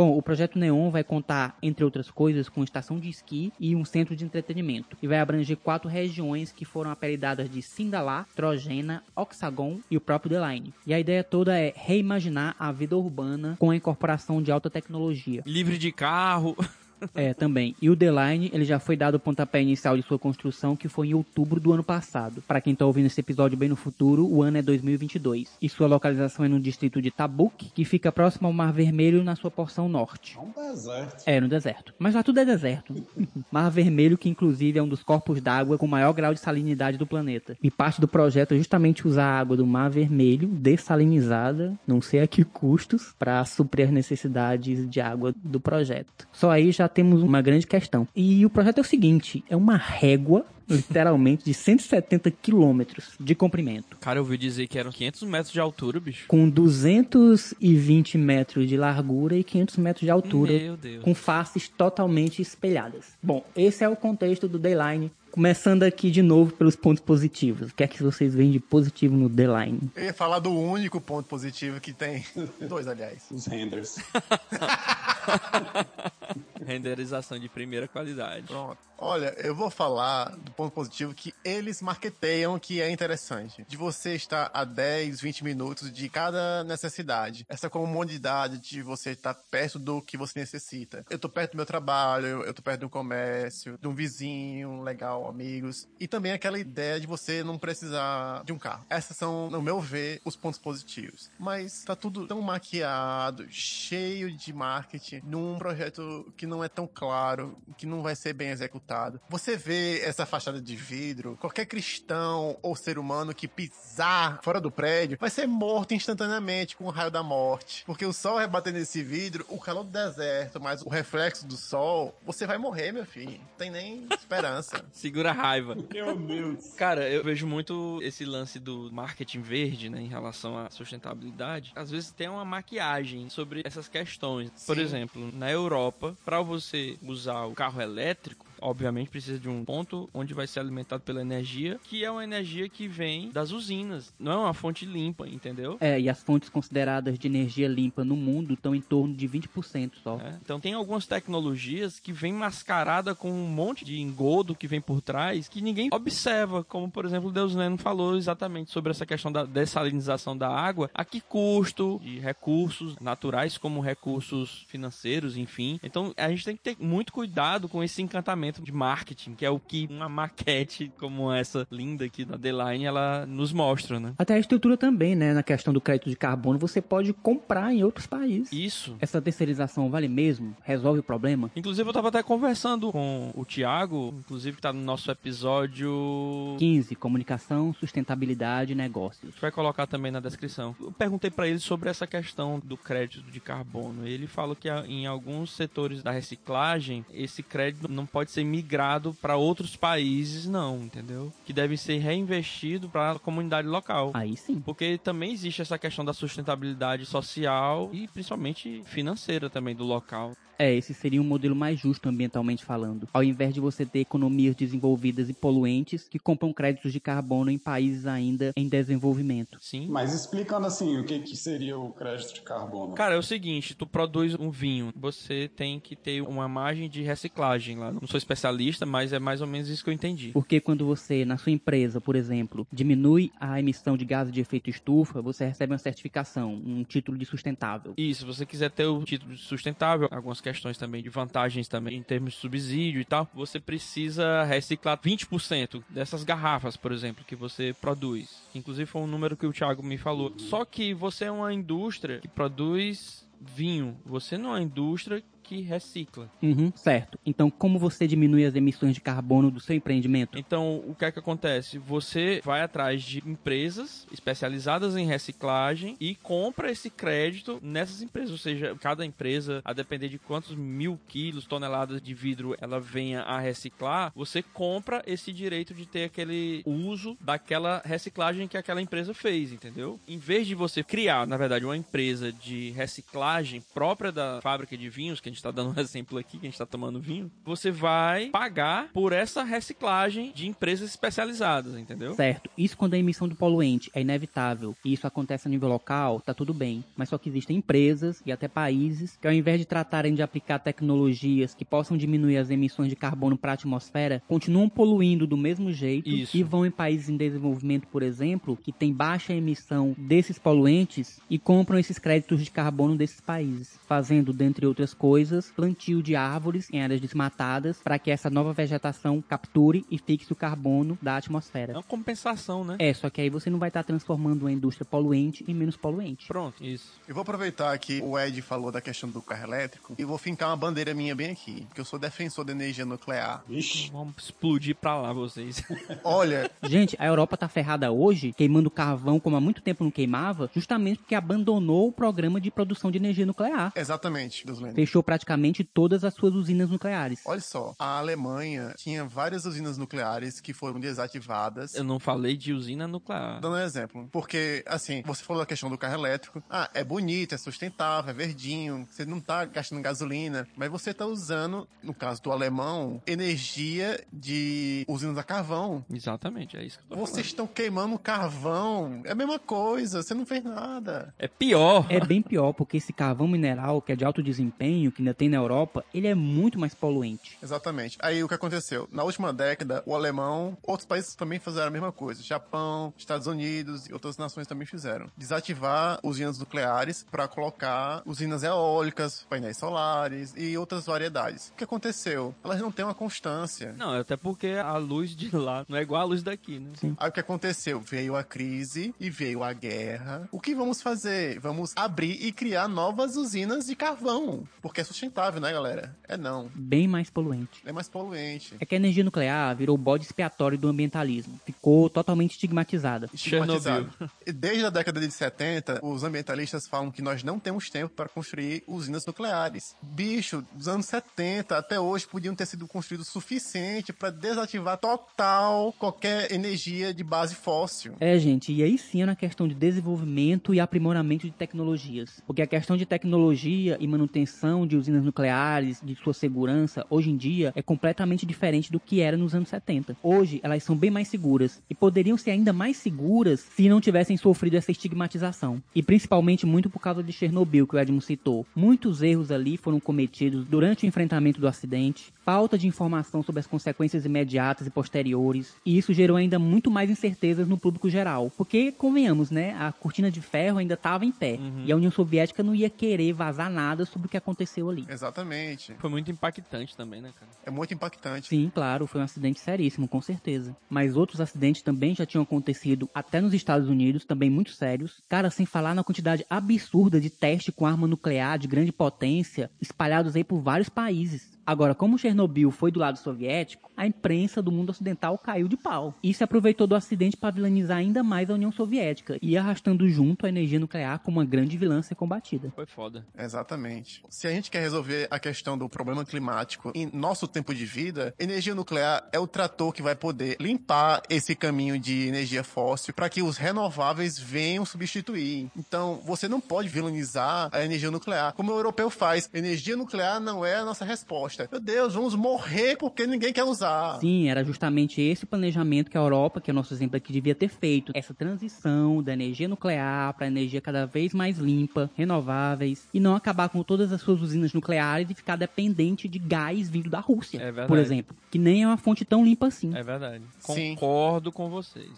Bom, o projeto Neon vai contar, entre outras coisas, com estação de esqui e um centro de entretenimento. E vai abranger quatro regiões que foram apelidadas de Sindalá, Trojena, Oxagon e o próprio The Line. E a ideia toda é reimaginar a vida urbana com a incorporação de alta tecnologia. Livre de carro. É, também. E o The Line, ele já foi dado o pontapé inicial de sua construção, que foi em outubro do ano passado. Para quem tá ouvindo esse episódio bem no futuro, o ano é 2022. E sua localização é no distrito de Tabuk, que fica próximo ao Mar Vermelho na sua porção norte. É um deserto. É, no deserto. Mas lá tudo é deserto. Mar Vermelho, que inclusive é um dos corpos d'água com maior grau de salinidade do planeta. E parte do projeto é justamente usar a água do Mar Vermelho, dessalinizada, não sei a que custos, para suprir as necessidades de água do projeto. Só aí já temos uma grande questão. E o projeto é o seguinte: é uma régua, literalmente, de 170 quilômetros de comprimento. Cara, eu ouvi dizer que eram 500 metros de altura, bicho. Com 220 metros de largura e 500 metros de altura. Meu Deus. Com faces totalmente espelhadas. Bom, esse é o contexto do Dayline. Começando aqui de novo pelos pontos positivos. O que é que vocês veem de positivo no Dayline? Eu ia falar do único ponto positivo que tem. Dois, aliás. Os renders. Renderização de primeira qualidade. Pronto. Olha, eu vou falar do ponto positivo que eles marketeiam que é interessante. De você estar a 10, 20 minutos de cada necessidade. Essa comodidade de você estar perto do que você necessita. Eu tô perto do meu trabalho, eu tô perto de um comércio, de um vizinho legal, amigos. E também aquela ideia de você não precisar de um carro. Essas são, no meu ver, os pontos positivos. Mas tá tudo tão maquiado, cheio de marketing, num projeto que não é tão claro, que não vai ser bem executado. Você vê essa fachada de vidro, qualquer cristão ou ser humano que pisar fora do prédio vai ser morto instantaneamente com o raio da morte. Porque o sol vai bater nesse vidro, o calor do deserto, mas o reflexo do sol, você vai morrer, meu filho. Não tem nem esperança. Segura a raiva. Meu Deus. Cara, eu vejo muito esse lance do marketing verde, né, em relação à sustentabilidade. Às vezes tem uma maquiagem sobre essas questões. Por Sim. exemplo, na Europa, para você usar o carro elétrico, obviamente precisa de um ponto onde vai ser alimentado pela energia, que é uma energia que vem das usinas. Não é uma fonte limpa, entendeu? É, e as fontes consideradas de energia limpa no mundo estão em torno de 20% só. É. Então tem algumas tecnologias que vem mascarada com um monte de engodo que vem por trás que ninguém observa, como por exemplo o Deus Leno falou exatamente sobre essa questão da dessalinização da água, a que custo de recursos naturais como recursos financeiros, enfim. Então a gente tem que ter muito cuidado com esse encantamento de marketing, que é o que uma maquete como essa linda aqui da Deline ela nos mostra, né? Até a estrutura também, né? Na questão do crédito de carbono, você pode comprar em outros países. Isso. Essa terceirização vale mesmo? Resolve o problema? Inclusive, eu tava até conversando com o Thiago, inclusive que tá no nosso episódio 15. Comunicação, sustentabilidade e negócios. A gente vai colocar também na descrição. Eu perguntei pra ele sobre essa questão do crédito de carbono. Ele falou que em alguns setores da reciclagem, esse crédito não pode ser ser migrado para outros países, não, entendeu? Que deve ser reinvestido para a comunidade local. Aí sim. Porque também existe essa questão da sustentabilidade social e principalmente financeira também do local. É, esse seria um modelo mais justo ambientalmente falando. Ao invés de você ter economias desenvolvidas e poluentes que compram créditos de carbono em países ainda em desenvolvimento. Sim. Mas explicando assim, o que, que seria o crédito de carbono? Cara, é o seguinte, tu produz um vinho, você tem que ter uma margem de reciclagem lá. Não sou especialista, mas é mais ou menos isso que eu entendi. Porque quando você, na sua empresa, por exemplo, diminui a emissão de gases de efeito estufa, você recebe uma certificação, um título de sustentável. E se você quiser ter o título de sustentável, algumas questões também de vantagens também em termos de subsídio e tal, você precisa reciclar 20% dessas garrafas, por exemplo, que você produz. Inclusive foi um número que o Thiago me falou. Só que você é uma indústria que produz vinho, você não é uma indústria que recicla. Uhum, certo. Então, como você diminui as emissões de carbono do seu empreendimento? Então, o que é que acontece? Você vai atrás de empresas especializadas em reciclagem e compra esse crédito nessas empresas. Ou seja, cada empresa, a depender de quantos mil quilos, toneladas de vidro ela venha a reciclar, você compra esse direito de ter aquele uso daquela reciclagem que aquela empresa fez, entendeu? Em vez de você criar, na verdade, uma empresa de reciclagem própria da fábrica de vinhos, que a gente está dando um exemplo aqui, que a gente está tomando vinho, você vai pagar por essa reciclagem de empresas especializadas, entendeu? Certo. Isso quando a emissão do poluente é inevitável e isso acontece a nível local, tá tudo bem. Mas só que existem empresas e até países que ao invés de tratarem de aplicar tecnologias que possam diminuir as emissões de carbono para a atmosfera, continuam poluindo do mesmo jeito Isso. e vão em países em desenvolvimento, por exemplo, que tem baixa emissão desses poluentes e compram esses créditos de carbono desses países, fazendo, dentre outras coisas, plantio de árvores em áreas desmatadas para que essa nova vegetação capture e fixe o carbono da É atmosfera. uma compensação, né? É, só que aí você não vai estar transformando uma indústria poluente em menos poluente. Pronto, isso. Eu vou aproveitar que o Ed falou da questão do carro elétrico e vou fincar uma bandeira minha bem aqui, porque eu sou defensor da energia nuclear. Ixi, Vamos explodir pra lá vocês. Olha, Gente, a Europa tá ferrada hoje, queimando carvão como há muito tempo não queimava, justamente porque abandonou o programa de produção de energia nuclear. exatamente, Deus lembra. Fechou praticamente todas as suas usinas nucleares. Olha só, a Alemanha tinha várias usinas nucleares que foram desativadas. Eu não falei de usina nuclear. Dando um exemplo, porque, assim, você falou da questão do carro elétrico. Ah, é bonito, é sustentável, é verdinho, você não tá gastando gasolina, mas você tá usando, no caso do alemão, energia de usinas a carvão. Exatamente, é isso que eu tô Vocês falando. estão queimando carvão. É a mesma coisa, você não fez nada. É pior. É bem pior, porque esse carvão mineral, que é de alto desempenho, que ainda tem na Europa, ele é muito mais poluente. Exatamente. Aí o que aconteceu? Na última década, o alemão, outros países também fizeram a mesma coisa. Japão, Estados Unidos e outras nações também fizeram. Desativar usinas nucleares para colocar usinas eólicas, painéis solares e outras variedades. O que aconteceu? Elas não têm uma constância. Não, até porque a luz de lá não é igual a luz daqui, né? Aí o que aconteceu? Veio a crise e veio a guerra. O que vamos fazer? Vamos abrir e criar novas usinas de carvão. Porque é sustentável, né, galera? É não. Bem mais poluente. É mais poluente. É que a energia nuclear virou bode expiatório do ambientalismo. Ficou totalmente estigmatizada. estigmatizado. E Desde a década de 70, os ambientalistas falam que nós não temos tempo para construir usinas nucleares. Bicho, dos anos 70 até hoje podiam ter sido construídos o suficiente para desativar total qualquer energia de base fóssil. É, gente, e aí sim é na questão de desenvolvimento e aprimoramento de tecnologias. Porque a questão de tecnologia e manutenção de usinas nucleares, de sua segurança, hoje em dia é completamente diferente do que era nos anos 70. Hoje, elas são bem mais seguras e poderiam ser ainda mais seguras se não tivessem sofrido essa estigmatização. E principalmente muito por causa de Chernobyl, que o Edmo citou. Muitos erros ali foram cometidos durante o enfrentamento do acidente, falta de informação sobre as consequências imediatas e posteriores, e isso gerou ainda muito mais incertezas no público geral. Porque, convenhamos, né, a cortina de ferro ainda estava em pé, e a União Soviética não ia querer vazar nada sobre o que aconteceu ali. Exatamente. Foi muito impactante também, né, cara? É muito impactante. Sim, claro, foi um acidente seríssimo, com certeza. Mas outros acidentes também já tinham acontecido até nos Estados Unidos, também muito sérios. Cara, sem falar na quantidade absurda de teste com arma nuclear de grande potência espalhados aí por vários países. Agora, como Chernobyl foi do lado soviético, a imprensa do mundo ocidental caiu de pau. E se aproveitou do acidente para vilanizar ainda mais a União Soviética e arrastando junto a energia nuclear como uma grande vilã a ser combatida. Foi foda. Exatamente. Se a gente quer resolver a questão do problema climático em nosso tempo de vida, energia nuclear é o trator que vai poder limpar esse caminho de energia fóssil para que os renováveis venham substituir. Então, você não pode vilanizar a energia nuclear, como o europeu faz. Energia nuclear não é a nossa resposta. Meu Deus, vamos morrer porque ninguém quer usar. Sim, era justamente esse o planejamento que a Europa, que é o nosso exemplo aqui, devia ter feito. Essa transição da energia nuclear para energia cada vez mais limpa, renováveis, e não acabar com todas as suas usinas nucleares e ficar dependente de gás vindo da Rússia, É verdade. por exemplo, que nem é uma fonte tão limpa assim. É verdade. Sim. Concordo com vocês.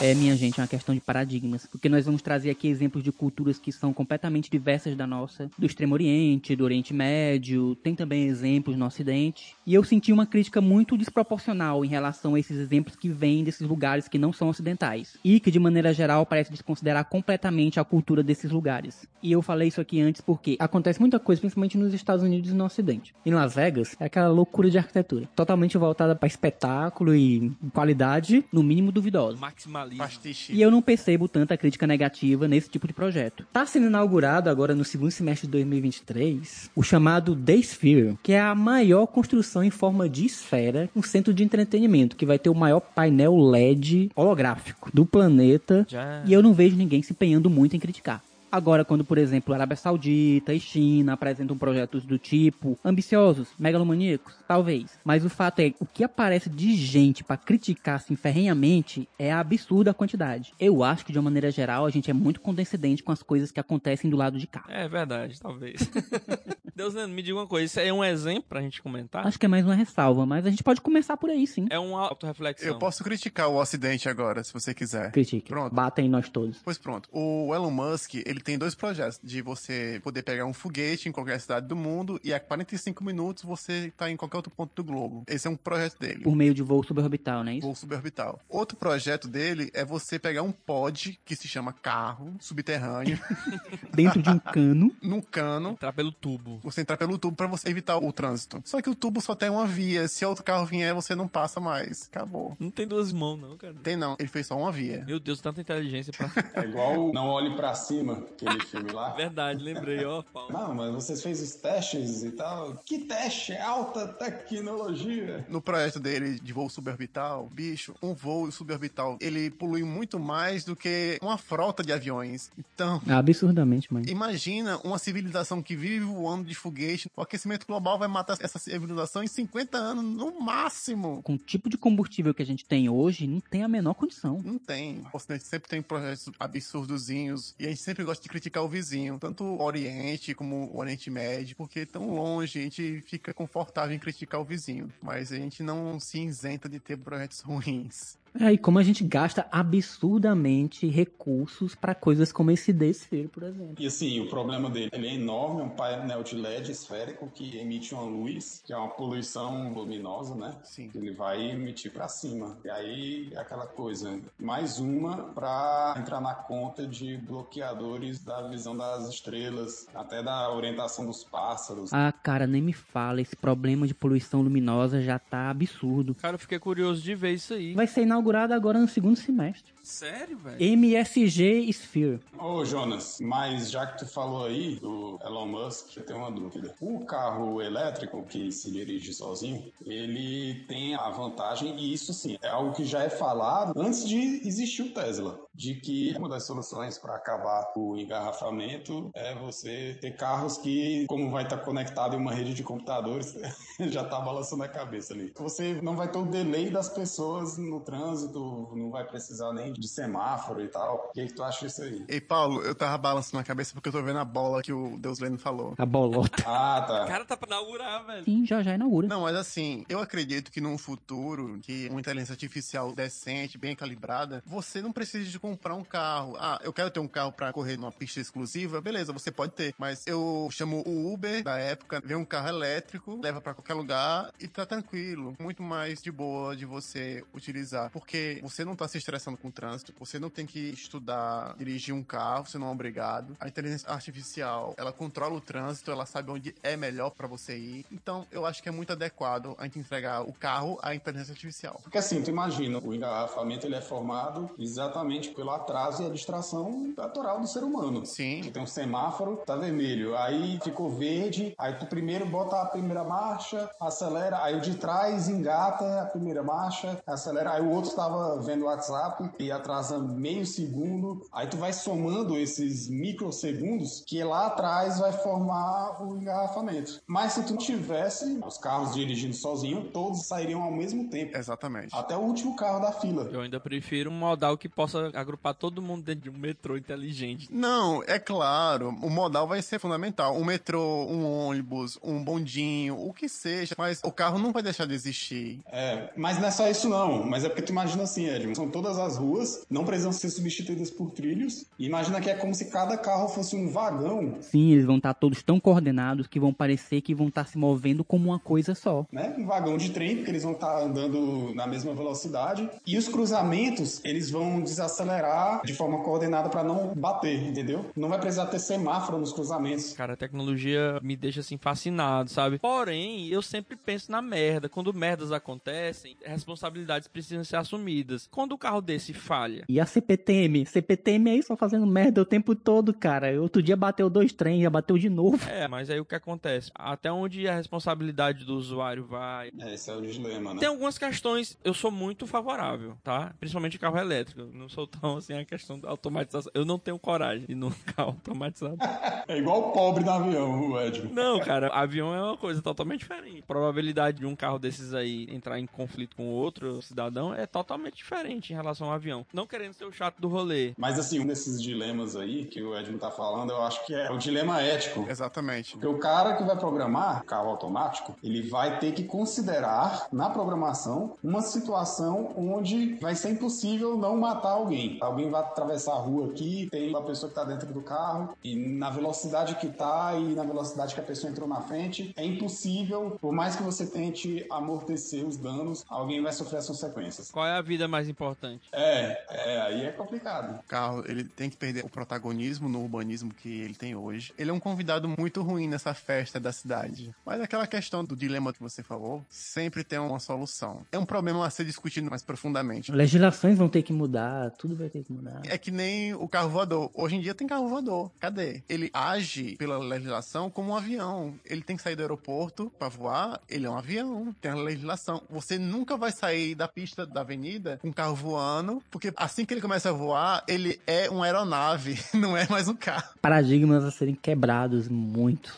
É, minha gente, é uma questão de paradigmas, porque nós vamos trazer aqui exemplos de culturas que são completamente diversas da nossa, do Extremo Oriente, do Oriente Médio, tem também exemplos no Ocidente, e eu senti uma crítica muito desproporcional em relação a esses exemplos que vêm desses lugares que não são ocidentais, e que de maneira geral parece desconsiderar completamente a cultura desses lugares. E eu falei isso aqui antes porque acontece muita coisa, principalmente nos Estados Unidos e no Ocidente. Em Las Vegas, é aquela loucura de arquitetura, totalmente voltada para espetáculo e qualidade, no mínimo duvidosa. Maximalismo. Pastiche. E eu não percebo tanta crítica negativa nesse tipo de projeto. Tá sendo inaugurado agora no segundo semestre de 2023 o chamado The Sphere, que é a maior construção em forma de esfera, um centro de entretenimento que vai ter o maior painel LED holográfico do planeta. Já. E eu não vejo ninguém se empenhando muito em criticar. Agora, quando, por exemplo, Arábia Saudita e China apresentam projetos do tipo ambiciosos, megalomaníacos, talvez. Mas o fato é, o que aparece de gente pra criticar assim ferrenhamente é a absurda quantidade. Eu acho que, de uma maneira geral, a gente é muito condescendente com as coisas que acontecem do lado de cá. É verdade, talvez. Deus, Leandro, me diga uma coisa. Isso é um exemplo pra gente comentar? Acho que é mais uma ressalva, mas a gente pode começar por aí, sim. É uma autorreflexão. Eu posso criticar o Ocidente agora, se você quiser. Critique. Pronto. Bata em nós todos. Pois pronto. O Elon Musk, ele tem dois projetos. De você poder pegar um foguete em qualquer cidade do mundo e a 45 minutos você tá em qualquer outro ponto do globo. Esse é um projeto dele. Por meio de voo suborbital, não é isso? Voo suborbital. Outro projeto dele é você pegar um pod que se chama carro subterrâneo Dentro de um cano. num cano Entrar pelo tubo. Você entrar pelo tubo pra você evitar o trânsito. Só que o tubo só tem uma via. Se outro carro vier, você não passa mais. Acabou. Não tem duas mãos, não, cara. Tem não, ele fez só uma via. Meu Deus, tanta inteligência pra. É igual Não Olhe Pra Cima, aquele filme lá. Verdade, lembrei, ó, Paulo. Não, mas vocês fez os testes e tal. Que teste? Alta tecnologia. No projeto dele de voo suborbital, bicho, um voo suborbital, ele polui muito mais do que uma frota de aviões. Então, Absurdamente, mãe. imagina uma civilização que vive voando de foguete. O aquecimento global vai matar essa civilização em 50 anos, no máximo. Com o tipo de combustível que a gente tem hoje, não tem a menor condição. Não tem. O Ocidente sempre tem projetos absurdozinhos e a gente sempre gosta de criticar o vizinho, tanto o Oriente como o Oriente Médio, porque tão longe a gente fica confortável em criticar o vizinho, mas a gente não se isenta de ter projetos ruins. É, e como a gente gasta absurdamente recursos pra coisas como esse Sphere, por exemplo. E assim, o problema dele, ele é enorme, é um painel de LED esférico que emite uma luz, que é uma poluição luminosa, né? Sim. Ele vai emitir pra cima. E aí, é aquela coisa, mais uma pra entrar na conta de bloqueadores da visão das estrelas, até da orientação dos pássaros. Ah, cara, nem me fala, esse problema de poluição luminosa já tá absurdo. Cara, eu fiquei curioso de ver isso aí. Vai ser inaugurado agora no segundo semestre. Sério, velho? MSG Sphere. Ô, Jonas, mas já que tu falou aí do Elon Musk, eu tenho uma dúvida. O carro elétrico que se dirige sozinho, ele tem a vantagem, e isso sim, é algo que já é falado antes de existir o Tesla, de que uma das soluções para acabar o engarrafamento é você ter carros que, como vai estar conectado em uma rede de computadores, já tá balançando a cabeça ali. Você não vai ter o delay das pessoas no trânsito, não vai precisar nem de semáforo e tal. O que, que tu acha disso aí? Ei, Paulo, eu tava balançando a cabeça porque eu tô vendo a bola que o Deus Leno falou. A bolota. Ah, O tá. cara tá pra inaugurar, velho. Sim, já já inaugura. Não, mas assim, eu acredito que num futuro, que uma inteligência artificial decente, bem calibrada, você não precisa de comprar um carro. Ah, eu quero ter um carro pra correr numa pista exclusiva, beleza, você pode ter. Mas eu chamo o Uber da época, vem um carro elétrico, leva pra qualquer lugar e tá tranquilo. Muito mais de boa de você utilizar. porque você não tá se estressando com o trânsito, você não tem que estudar dirigir um carro, você não é obrigado. A inteligência artificial, ela controla o trânsito, ela sabe onde é melhor para você ir. Então, eu acho que é muito adequado a gente entregar o carro à inteligência artificial. Porque assim, tu imagina, o engarrafamento ele é formado exatamente pelo atraso e a distração natural do ser humano. Sim. Tem um semáforo, tá vermelho, aí ficou verde, aí tu primeiro bota a primeira marcha, acelera, aí o de trás engata a primeira marcha, acelera, aí o outro estava vendo o WhatsApp e atrasa meio segundo, aí tu vai somando esses microsegundos que lá atrás vai formar o engarrafamento. Mas se tu tivesse os carros dirigindo sozinho, todos sairiam ao mesmo tempo. Exatamente. Até o último carro da fila. Eu ainda prefiro um modal que possa agrupar todo mundo dentro de um metrô inteligente. Não, é claro, o modal vai ser fundamental. Um metrô, um ônibus, um bondinho, o que seja, mas o carro não vai deixar de existir. É, mas não é só isso não, mas é porque tu imagina assim, Edmund, são todas as ruas, não precisam ser substituídas por trilhos, imagina que é como se cada carro fosse um vagão, Sim, eles vão estar todos tão coordenados que vão parecer que vão estar se movendo como uma coisa só. né? Um vagão de trem, porque eles vão estar andando na mesma velocidade, e os cruzamentos, eles vão desacelerar de forma coordenada para não bater, entendeu? Não vai precisar ter semáforo nos cruzamentos. Cara, a tecnologia me deixa assim fascinado, sabe? Porém, eu sempre penso na merda. Quando merdas acontecem, responsabilidades precisam ser assumidas. Quando o carro desse falha, E a CPTM? CPTM aí só fazendo merda o tempo todo, cara. Outro dia bateu dois trens, já bateu de novo. é, mas aí o que acontece? Até onde a responsabilidade do usuário vai? É, esse é o dilema, né? Tem algumas questões, eu sou muito favorável, tá? Principalmente carro elétrico. Não sou tão assim a questão da automatização. Eu não tenho coragem de num carro automatizado. É igual o pobre no avião, o Edmund. Não, cara, avião é uma coisa totalmente diferente. A probabilidade de um carro desses aí entrar em conflito com outro cidadão é totalmente diferente em relação ao avião. Não querendo ser o chato do rolê. Mas assim, um desses dilemas aí que o Edmund tá falando, eu acho que é o dilema ético. Exatamente. Porque o cara que vai programar carro automático, ele vai ter que considerar na programação uma situação onde vai ser impossível não matar alguém. Alguém vai atravessar a rua aqui, tem uma pessoa que tá dentro do carro e na velocidade que tá e na velocidade que a pessoa entrou na frente, é impossível, por mais que você tente amortecer os danos, alguém vai sofrer as consequências. Qual é a vida mais importante? É, é, aí é complicado. O carro, ele tem que perder o protagonismo no urbanismo que ele tem hoje. Ele é um convidado muito ruim nessa festa da cidade. Mas aquela questão do dilema que você falou, sempre tem uma solução. É um problema a ser discutido mais profundamente. Legislações vão ter que mudar, tudo vai ter que mudar. É que nem o carro voador. Hoje em dia tem carro voador. Cadê? Ele age pela legislação como um avião. Ele tem que sair do aeroporto pra voar. Ele é um avião. Tem a legislação. Você nunca vai sair da pista da avenida com um carro voando, porque assim que ele começa a voar, ele é uma aeronave, não é mais um carro. Paradigmas a serem quebrados muito.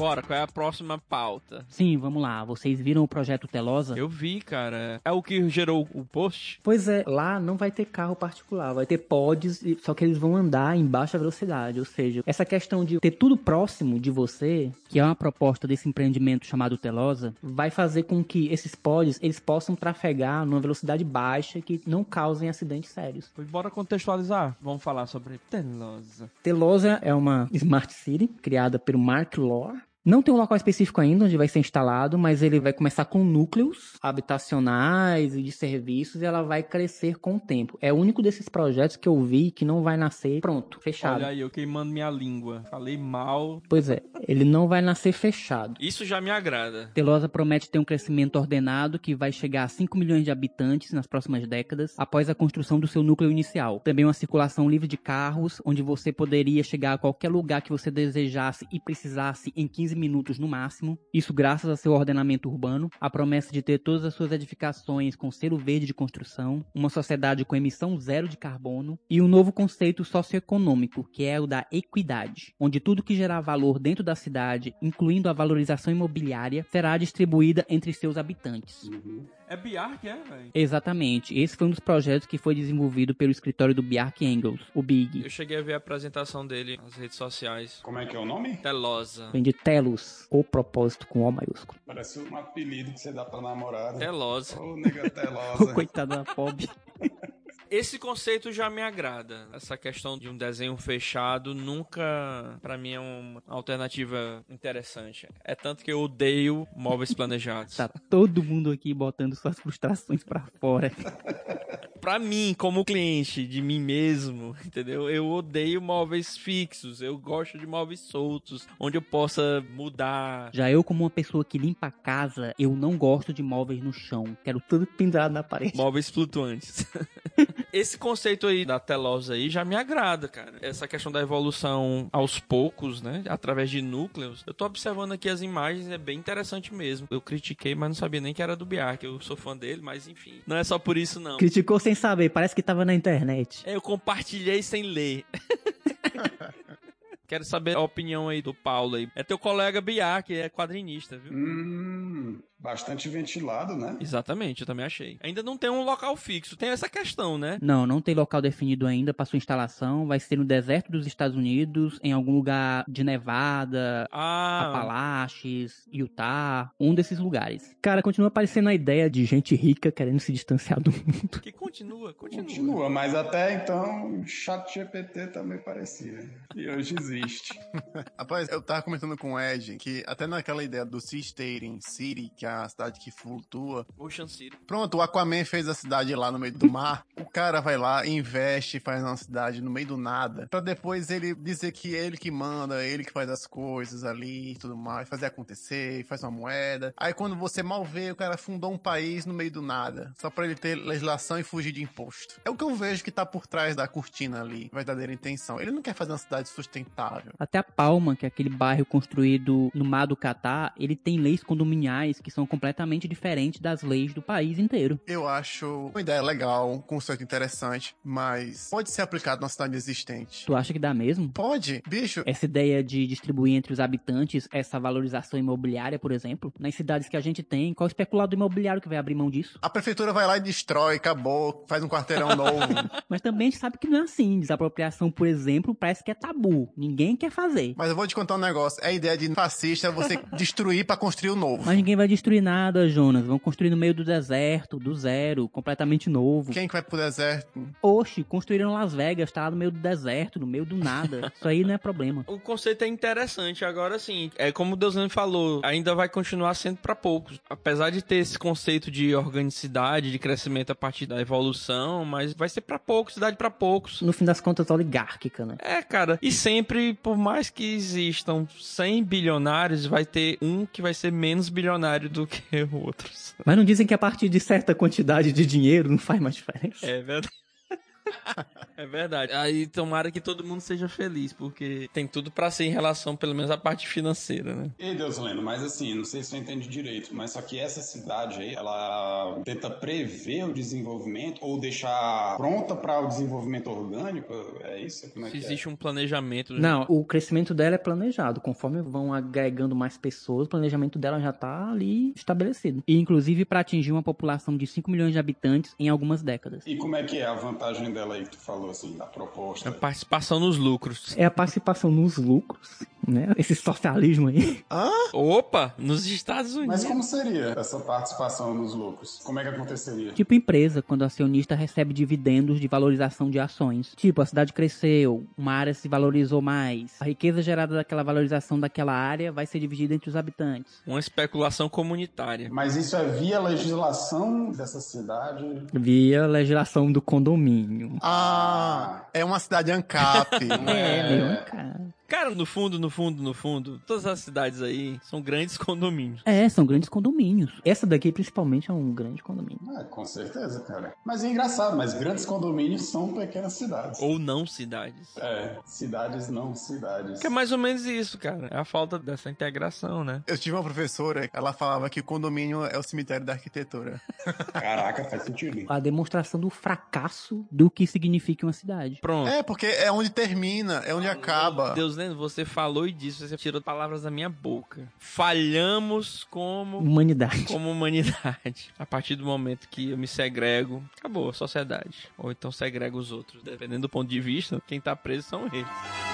Bora, qual é a próxima pauta? Sim, vamos lá. Vocês viram o projeto Telosa? Eu vi, cara. É o que gerou o post? Pois é, lá não vai ter carro particular, vai ter pods, e- só que eles vão andar em baixa velocidade. Ou seja, essa questão de ter tudo próximo de você, que é uma proposta desse empreendimento chamado Telosa, vai fazer com que esses pods eles possam trafegar numa velocidade baixa que não causem acidentes sérios. Pois bora contextualizar. Vamos falar sobre Telosa. Telosa é uma Smart City criada pelo Mark Lore. Não tem um local específico ainda onde vai ser instalado, mas ele vai começar com núcleos habitacionais e de serviços e ela vai crescer com o tempo. É o único desses projetos que eu vi que não vai nascer pronto, fechado. Olha aí, eu queimando minha língua. Falei mal. Pois é, ele não vai nascer fechado. Isso já me agrada. Telosa promete ter um crescimento ordenado que vai chegar a 5 milhões de habitantes nas próximas décadas, após a construção do seu núcleo inicial. Também uma circulação livre de carros, onde você poderia chegar a qualquer lugar que você desejasse e precisasse em 15 minutos no máximo. Isso graças ao seu ordenamento urbano, a promessa de ter todas as suas edificações com selo verde de construção, uma sociedade com emissão zero de carbono e um novo conceito socioeconômico, que é o da equidade, onde tudo que gerar valor dentro da cidade, incluindo a valorização imobiliária, será distribuída entre seus habitantes. É Biark, é, velho? Exatamente. Esse foi um dos projetos que foi desenvolvido pelo escritório do Bjark Engels, o Big. Eu cheguei a ver a apresentação dele nas redes sociais. Como é que é o nome? Telosa. Vem de Telos, ou propósito com O maiúsculo. Parece um apelido que você dá pra namorada. Telosa. Ô, nega telosa. Coitada da pobre. Esse conceito já me agrada. Essa questão de um desenho fechado nunca, pra mim, é uma alternativa interessante. É tanto que eu odeio móveis planejados. Tá todo mundo aqui botando suas frustrações pra fora. Pra mim, como cliente de mim mesmo, entendeu? Eu odeio móveis fixos. Eu gosto de móveis soltos, onde eu possa mudar. Já eu, como uma pessoa que limpa a casa, eu não gosto de móveis no chão. Quero tudo pendurado na parede. Móveis flutuantes. Esse conceito aí da telosa aí já me agrada, cara. Essa questão da evolução aos poucos, né? Através de núcleos. Eu tô observando aqui as imagens, é bem interessante mesmo. Eu critiquei, mas não sabia nem que era do Biar, que eu sou fã dele, mas enfim. Não é só por isso, não. Criticou sem saber, parece que tava na internet. É, eu compartilhei sem ler. Quero saber a opinião aí do Paulo aí. É teu colega Biar, que é quadrinista, viu? Hum, bastante ventilado, né? Exatamente, eu também achei. Ainda não tem um local fixo, tem essa questão, né? Não, não tem local definido ainda para sua instalação. Vai ser no deserto dos Estados Unidos, em algum lugar de Nevada, Ah, Apalaches, Utah, um desses lugares. Cara, continua aparecendo a ideia de gente rica querendo se distanciar do mundo. que continua, continua. Continua, mas até então, chat GPT também parecia. E hoje existe. Rapaz, eu tava comentando com o Ed que até naquela ideia do Sea State City, que a cidade que flutua. Ocean City. Pronto, o Aquaman fez a cidade lá no meio do mar. o cara vai lá, investe, faz uma cidade no meio do nada. Pra depois ele dizer que é ele que manda, ele que faz as coisas ali e tudo mais, fazer acontecer, faz uma moeda. Aí quando você mal vê, o cara fundou um país no meio do nada. Só pra ele ter legislação e fugir de imposto. É o que eu vejo que tá por trás da cortina ali, verdadeira intenção. Ele não quer fazer uma cidade sustentável. Até a Palma, que é aquele bairro construído no mar do Catar, ele tem leis condominiais que são completamente diferentes das leis do país inteiro. Eu acho uma ideia legal, um conceito interessante, mas pode ser aplicado na cidade existente. Tu acha que dá mesmo? Pode, bicho. Essa ideia de distribuir entre os habitantes essa valorização imobiliária, por exemplo, nas cidades que a gente tem, qual especulado imobiliário que vai abrir mão disso? A prefeitura vai lá e destrói, acabou, faz um quarteirão novo. Mas também a gente sabe que não é assim. Desapropriação, por exemplo, parece que é tabu. Ninguém quer fazer. Mas eu vou te contar um negócio. A ideia de fascista é você destruir pra construir o novo. Mas ninguém vai destruir nada, Jonas. Vão construir no meio do deserto, do zero, completamente novo. Quem que vai pro deserto? Oxe, construíram Las Vegas, tá lá no meio do deserto, no meio do nada. Isso aí não é problema. O conceito é interessante. Agora, sim, é como o Deusane falou, ainda vai continuar sendo para poucos. Apesar de ter esse conceito de organicidade, de crescimento a partir da evolução, mas vai ser para poucos, cidade para poucos. No fim das contas, oligárquica, né? É, cara. E sempre, por mais que existam 100 bilionários, vai ter um que vai ser menos bilionário do que outros. Mas não dizem que a partir de certa quantidade de dinheiro não faz mais diferença. É verdade. É verdade. Aí tomara que todo mundo seja feliz, porque tem tudo pra ser em relação, pelo menos, à parte financeira, né? Ei, Deus Lendo, mas assim, não sei se eu entendi direito, mas só que essa cidade aí, ela tenta prever o desenvolvimento ou deixar pronta para o desenvolvimento orgânico? É isso? Como é Se que existe um planejamento. Não, o crescimento dela é planejado. Conforme vão agregando mais pessoas, o planejamento dela já tá ali estabelecido. E inclusive para atingir uma população de 5 milhões de habitantes em algumas décadas. é? E como é que é a vantagem dela aí que tu falou, assim, da proposta? É participação nos lucros. É a participação nos lucros, né? Esse socialismo aí. Opa, nos Estados Unidos. Mas como seria essa participação nos lucros? Como é que aconteceria? Tipo empresa, quando o acionista recebe dividendos de valorização de ações. Tipo, a cidade cresceu, uma área se valorizou mais. A riqueza gerada daquela valorização daquela área vai ser dividida entre os habitantes. Uma especulação comunitária. Mas isso é via legislação dessa cidade? Via legislação do condomínio. Ah, é uma cidade ANCAP. É, é? meu cara. Cara, no fundo, no fundo, no fundo, todas as cidades aí são grandes condomínios. É, são grandes condomínios. Essa daqui, principalmente, é um grande condomínio. Ah, com certeza, cara. Mas é engraçado, mas grandes condomínios são pequenas cidades. Ou não cidades. É, cidades não cidades. Que é mais ou menos isso, cara. É a falta dessa integração, né? Eu tive uma professora, ela falava que o condomínio é o cemitério da arquitetura. Caraca, faz sentido. A demonstração do fracasso do que significa uma cidade. Pronto. É, porque é onde termina, é onde acaba. Deus lendo, você falou e disse, você tirou palavras da minha boca. Falhamos como Humanidade. como humanidade. A partir do momento que eu me segrego, acabou a sociedade. Ou então segrego os outros. Dependendo do ponto de vista, quem tá preso são eles.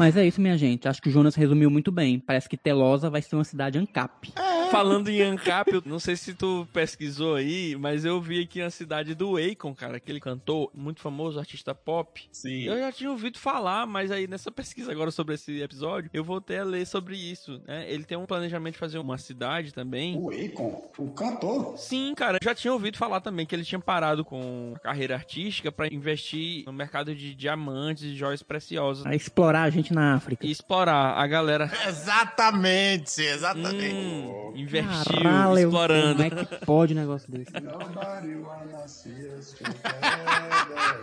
Mas é isso, minha gente. Acho que o Jonas resumiu muito bem. Parece que Telosa vai ser uma cidade ANCAP. É, falando em ANCAP, eu não sei se tu pesquisou aí, mas eu vi aqui a cidade do Akon, cara, aquele cantor muito famoso, artista pop. Sim. Eu já tinha ouvido falar, mas aí nessa pesquisa agora sobre esse episódio, eu voltei a ler sobre isso, né? Ele tem um planejamento de fazer uma cidade também. O Akon, o cantor. Sim, cara, eu já tinha ouvido falar também que ele tinha parado com a carreira artística pra investir no mercado de diamantes e joias preciosas A explorar a gente na África. e explorar a galera. Exatamente, exatamente. Hum, investiu, Caralho, explorando. Como é que pode um negócio desse? Nobody wanna see us together.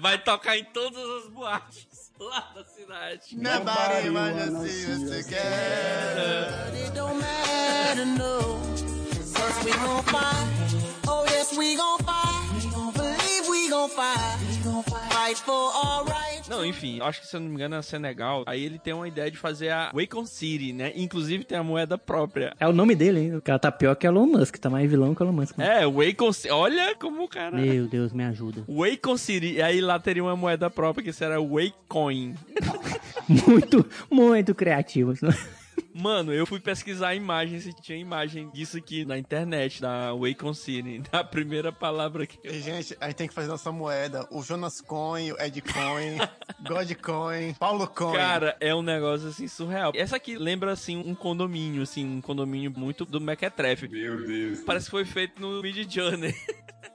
Vai tocar em todas as boates lá da cidade. Nobody wanna see us together. It don't matter, no. Cause we gon' fight. Oh, yes, we gon' fight. We gon' believe we gon' fight. We gon' fight for. Não, enfim, acho que se eu não me engano é Senegal. Aí ele tem uma ideia de fazer a Wacom City, né? Inclusive tem a moeda própria. É o nome dele, hein? O cara tá pior que Elon Musk, tá mais vilão que Elon Musk. É, Wacom City. Olha como o cara. Meu Deus, me ajuda. Wacom City. E aí lá teria uma moeda própria que será Wacoin. Muito, muito criativo. Mano, eu fui pesquisar a imagem se tinha imagem disso aqui na internet, da Wacom City. Da primeira palavra que E, gente, a gente tem que fazer nossa moeda. O Jonas Coin, o Ed Coin, God Coin, Paulo Coin. Cara, é um negócio assim surreal. Essa aqui lembra assim um condomínio, assim, um condomínio muito do Mequetrefe. Meu Deus. Parece que foi feito no Mid Journey.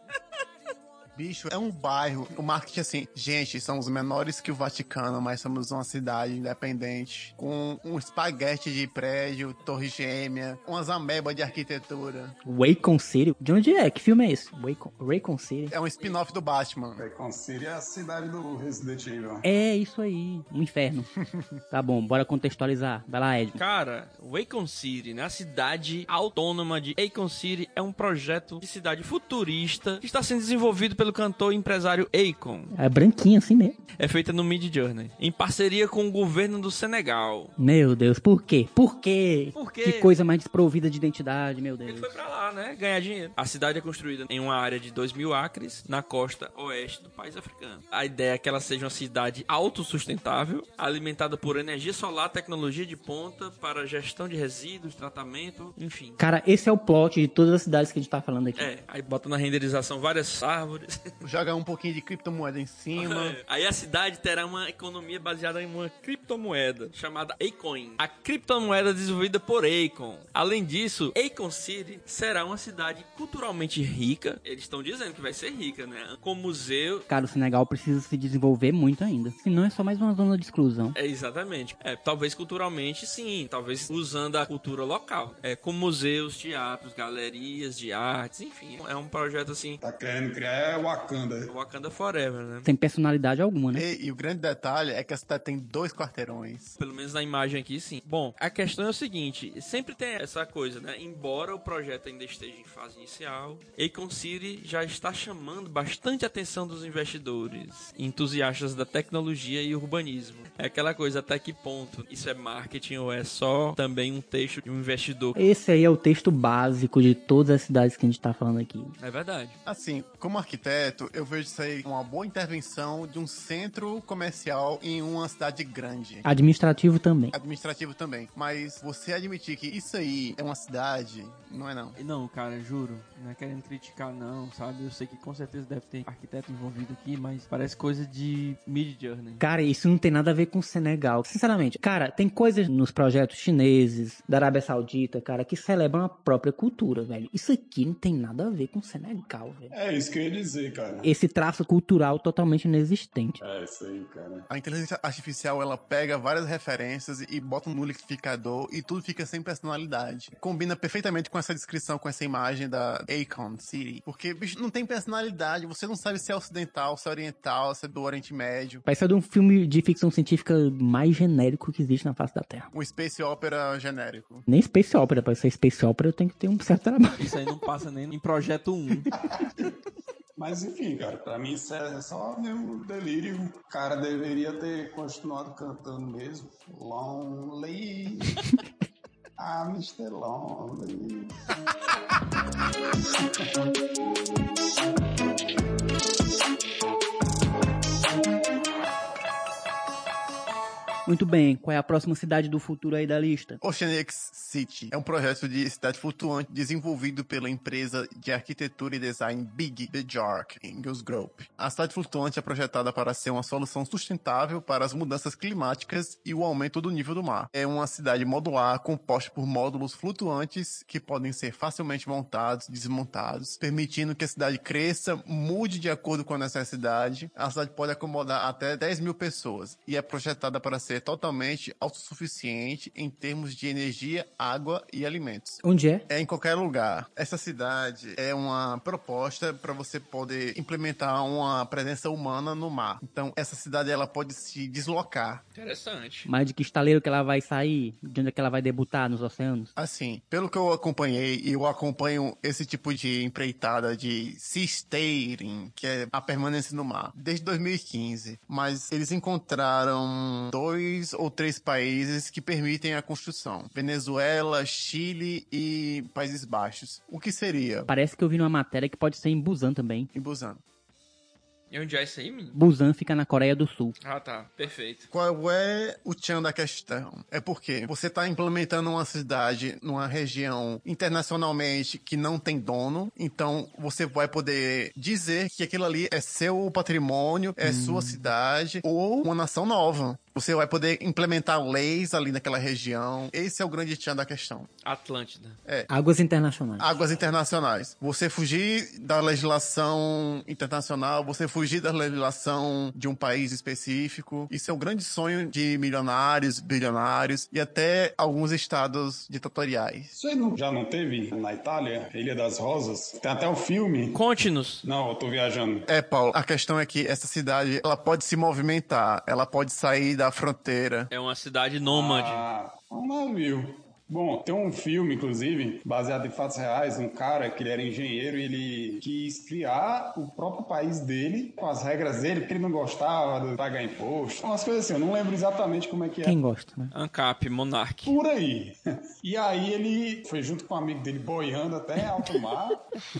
Bicho, é um bairro. O marketing, assim, gente, somos menores que o Vaticano, mas somos uma cidade independente, com um espaguete de prédio, torre gêmea, umas amebas de arquitetura. Wacom City? De onde é? Que filme é esse? Wacom, Wacom City? É um spin-off do Batman. Bacon City é a cidade do Resident Evil. É isso aí, um inferno. tá bom, bora contextualizar. Vai lá, Ed. Cara, Wacom City, né? A cidade autônoma de Akon City é um projeto de cidade futurista que está sendo desenvolvido pelo cantor e empresário Akon. É branquinho assim mesmo. É feita no Mid Journey, em parceria com o governo do Senegal. Meu Deus, por quê? Por quê? Por quê? Que coisa mais desprovida de identidade, meu Deus. Ele foi pra lá, né? Ganhar dinheiro. A cidade é construída em uma área de 2 mil acres, na costa oeste do país africano. A ideia é que ela seja uma cidade autossustentável, alimentada por energia solar, tecnologia de ponta para gestão de resíduos, tratamento, enfim. Cara, esse é o plot de todas as cidades que a gente tá falando aqui. É, aí bota na renderização várias árvores. Joga um pouquinho de criptomoeda em cima. Aí a cidade terá uma economia baseada em uma criptomoeda chamada Acoin. A criptomoeda desenvolvida por Akon. Além disso, Akon City será uma cidade culturalmente rica. Eles estão dizendo que vai ser rica, né? Com museu. Cara, o Senegal precisa se desenvolver muito ainda. Senão é só mais uma zona de exclusão. É, exatamente. É, talvez culturalmente sim, talvez usando a cultura local. É, com museus, teatros, galerias de artes, enfim. É um projeto assim, Tá querendo criar Wakanda. Wakanda Forever, né? Sem personalidade alguma, né? E, e o grande detalhe é que a cidade tem dois quarteirões. Pelo menos na imagem aqui, sim. Bom, a questão é o seguinte: sempre tem essa coisa, né? Embora o projeto ainda esteja em fase inicial, Akon City já está chamando bastante atenção dos investidores, entusiastas da tecnologia e urbanismo. É aquela coisa, até que ponto isso é marketing ou é só também um texto de um investidor? Esse aí é o texto básico de todas as cidades que a gente tá falando aqui. É verdade. Assim, como arquiteto, eu vejo isso aí como uma boa intervenção de um centro comercial em uma cidade grande. Administrativo também. Administrativo também. Mas você admitir que isso aí é uma cidade, não é não. Não, cara, juro. Não é querendo criticar, não, sabe? Eu sei que com certeza deve ter arquiteto envolvido aqui, mas parece coisa de Mid Journey. Cara, isso não tem nada a ver com o Senegal. Sinceramente, cara, tem coisas nos projetos chineses, da Arábia Saudita, cara, que celebram a própria cultura, velho. Isso aqui não tem nada a ver com o Senegal, velho. É isso que eu ia dizer, cara. Esse traço cultural totalmente inexistente. É isso aí, cara. A inteligência artificial, ela pega várias referências e bota no liquidificador e tudo fica sem personalidade. Combina perfeitamente com essa descrição, com essa imagem da Akon City. Porque, bicho, não tem personalidade. Você não sabe se é ocidental, se é oriental, se é do Oriente Médio. Parece ser de um filme de ficção científica mais genérico que existe na face da Terra. Um space opera genérico. Nem Space Opera, pra ser Space Opera eu tenho que ter um certo trabalho. Isso aí não passa nem em projeto 1. Mas enfim, cara, pra mim isso é só meu delírio. O cara deveria ter continuado cantando mesmo. Lonely. ah, Mr. Lonely. Muito bem, qual é a próxima cidade do futuro aí da lista? Oceanix City é um projeto de cidade flutuante desenvolvido pela empresa de arquitetura e design Big em Goose Grove. A cidade flutuante é projetada para ser uma solução sustentável para as mudanças climáticas e o aumento do nível do mar. É uma cidade modular composta por módulos flutuantes que podem ser facilmente montados e desmontados, permitindo que a cidade cresça, mude de acordo com a necessidade. A cidade pode acomodar até 10 mil pessoas e é projetada para ser totalmente autossuficiente em termos de energia, água e alimentos. Onde é? É em qualquer lugar. Essa cidade é uma proposta para você poder implementar uma presença humana no mar. Então, essa cidade ela pode se deslocar. Interessante. Mas de que estaleiro que ela vai sair? De onde é que ela vai debutar nos oceanos? Assim, pelo que eu acompanhei, e eu acompanho esse tipo de empreitada de sea staying, que é a permanência no mar, desde 2015. Mas eles encontraram dois ou três países que permitem a construção: Venezuela, Chile e Países Baixos. O que seria? Parece que eu vi numa matéria que pode ser em Busan também. Em Busan. E onde é isso aí, menino? Busan fica na Coreia do Sul. Ah, tá. Perfeito. Qual é o tchan da questão? É porque você está implementando uma cidade numa região internacionalmente que não tem dono, então você vai poder dizer que aquilo ali é seu patrimônio, é sua cidade ou uma nação nova. Você vai poder implementar leis ali naquela região. Esse é o grande tchan da questão. Atlântida. Águas internacionais. Águas internacionais. Você fugir da legislação internacional, você fugir da legislação de um país específico. Isso é um grande sonho de milionários, bilionários e até alguns estados ditatoriais. Isso aí não, já não teve na Itália? Ilha das Rosas? Tem até o filme. Conte-nos. Não, eu tô viajando. É, Paulo, a questão é que essa cidade, ela pode se movimentar, ela pode sair da fronteira. É uma cidade nômade. Ah, um navio. Bom, tem um filme, inclusive, baseado em fatos reais, um cara que ele era engenheiro e ele quis criar o próprio país dele, com as regras dele, porque ele não gostava de pagar imposto, umas coisas assim, eu não lembro exatamente como é que é. Quem gosta, né? ANCAP, Monarch. Por aí. E aí ele foi junto com um amigo dele boiando até alto mar.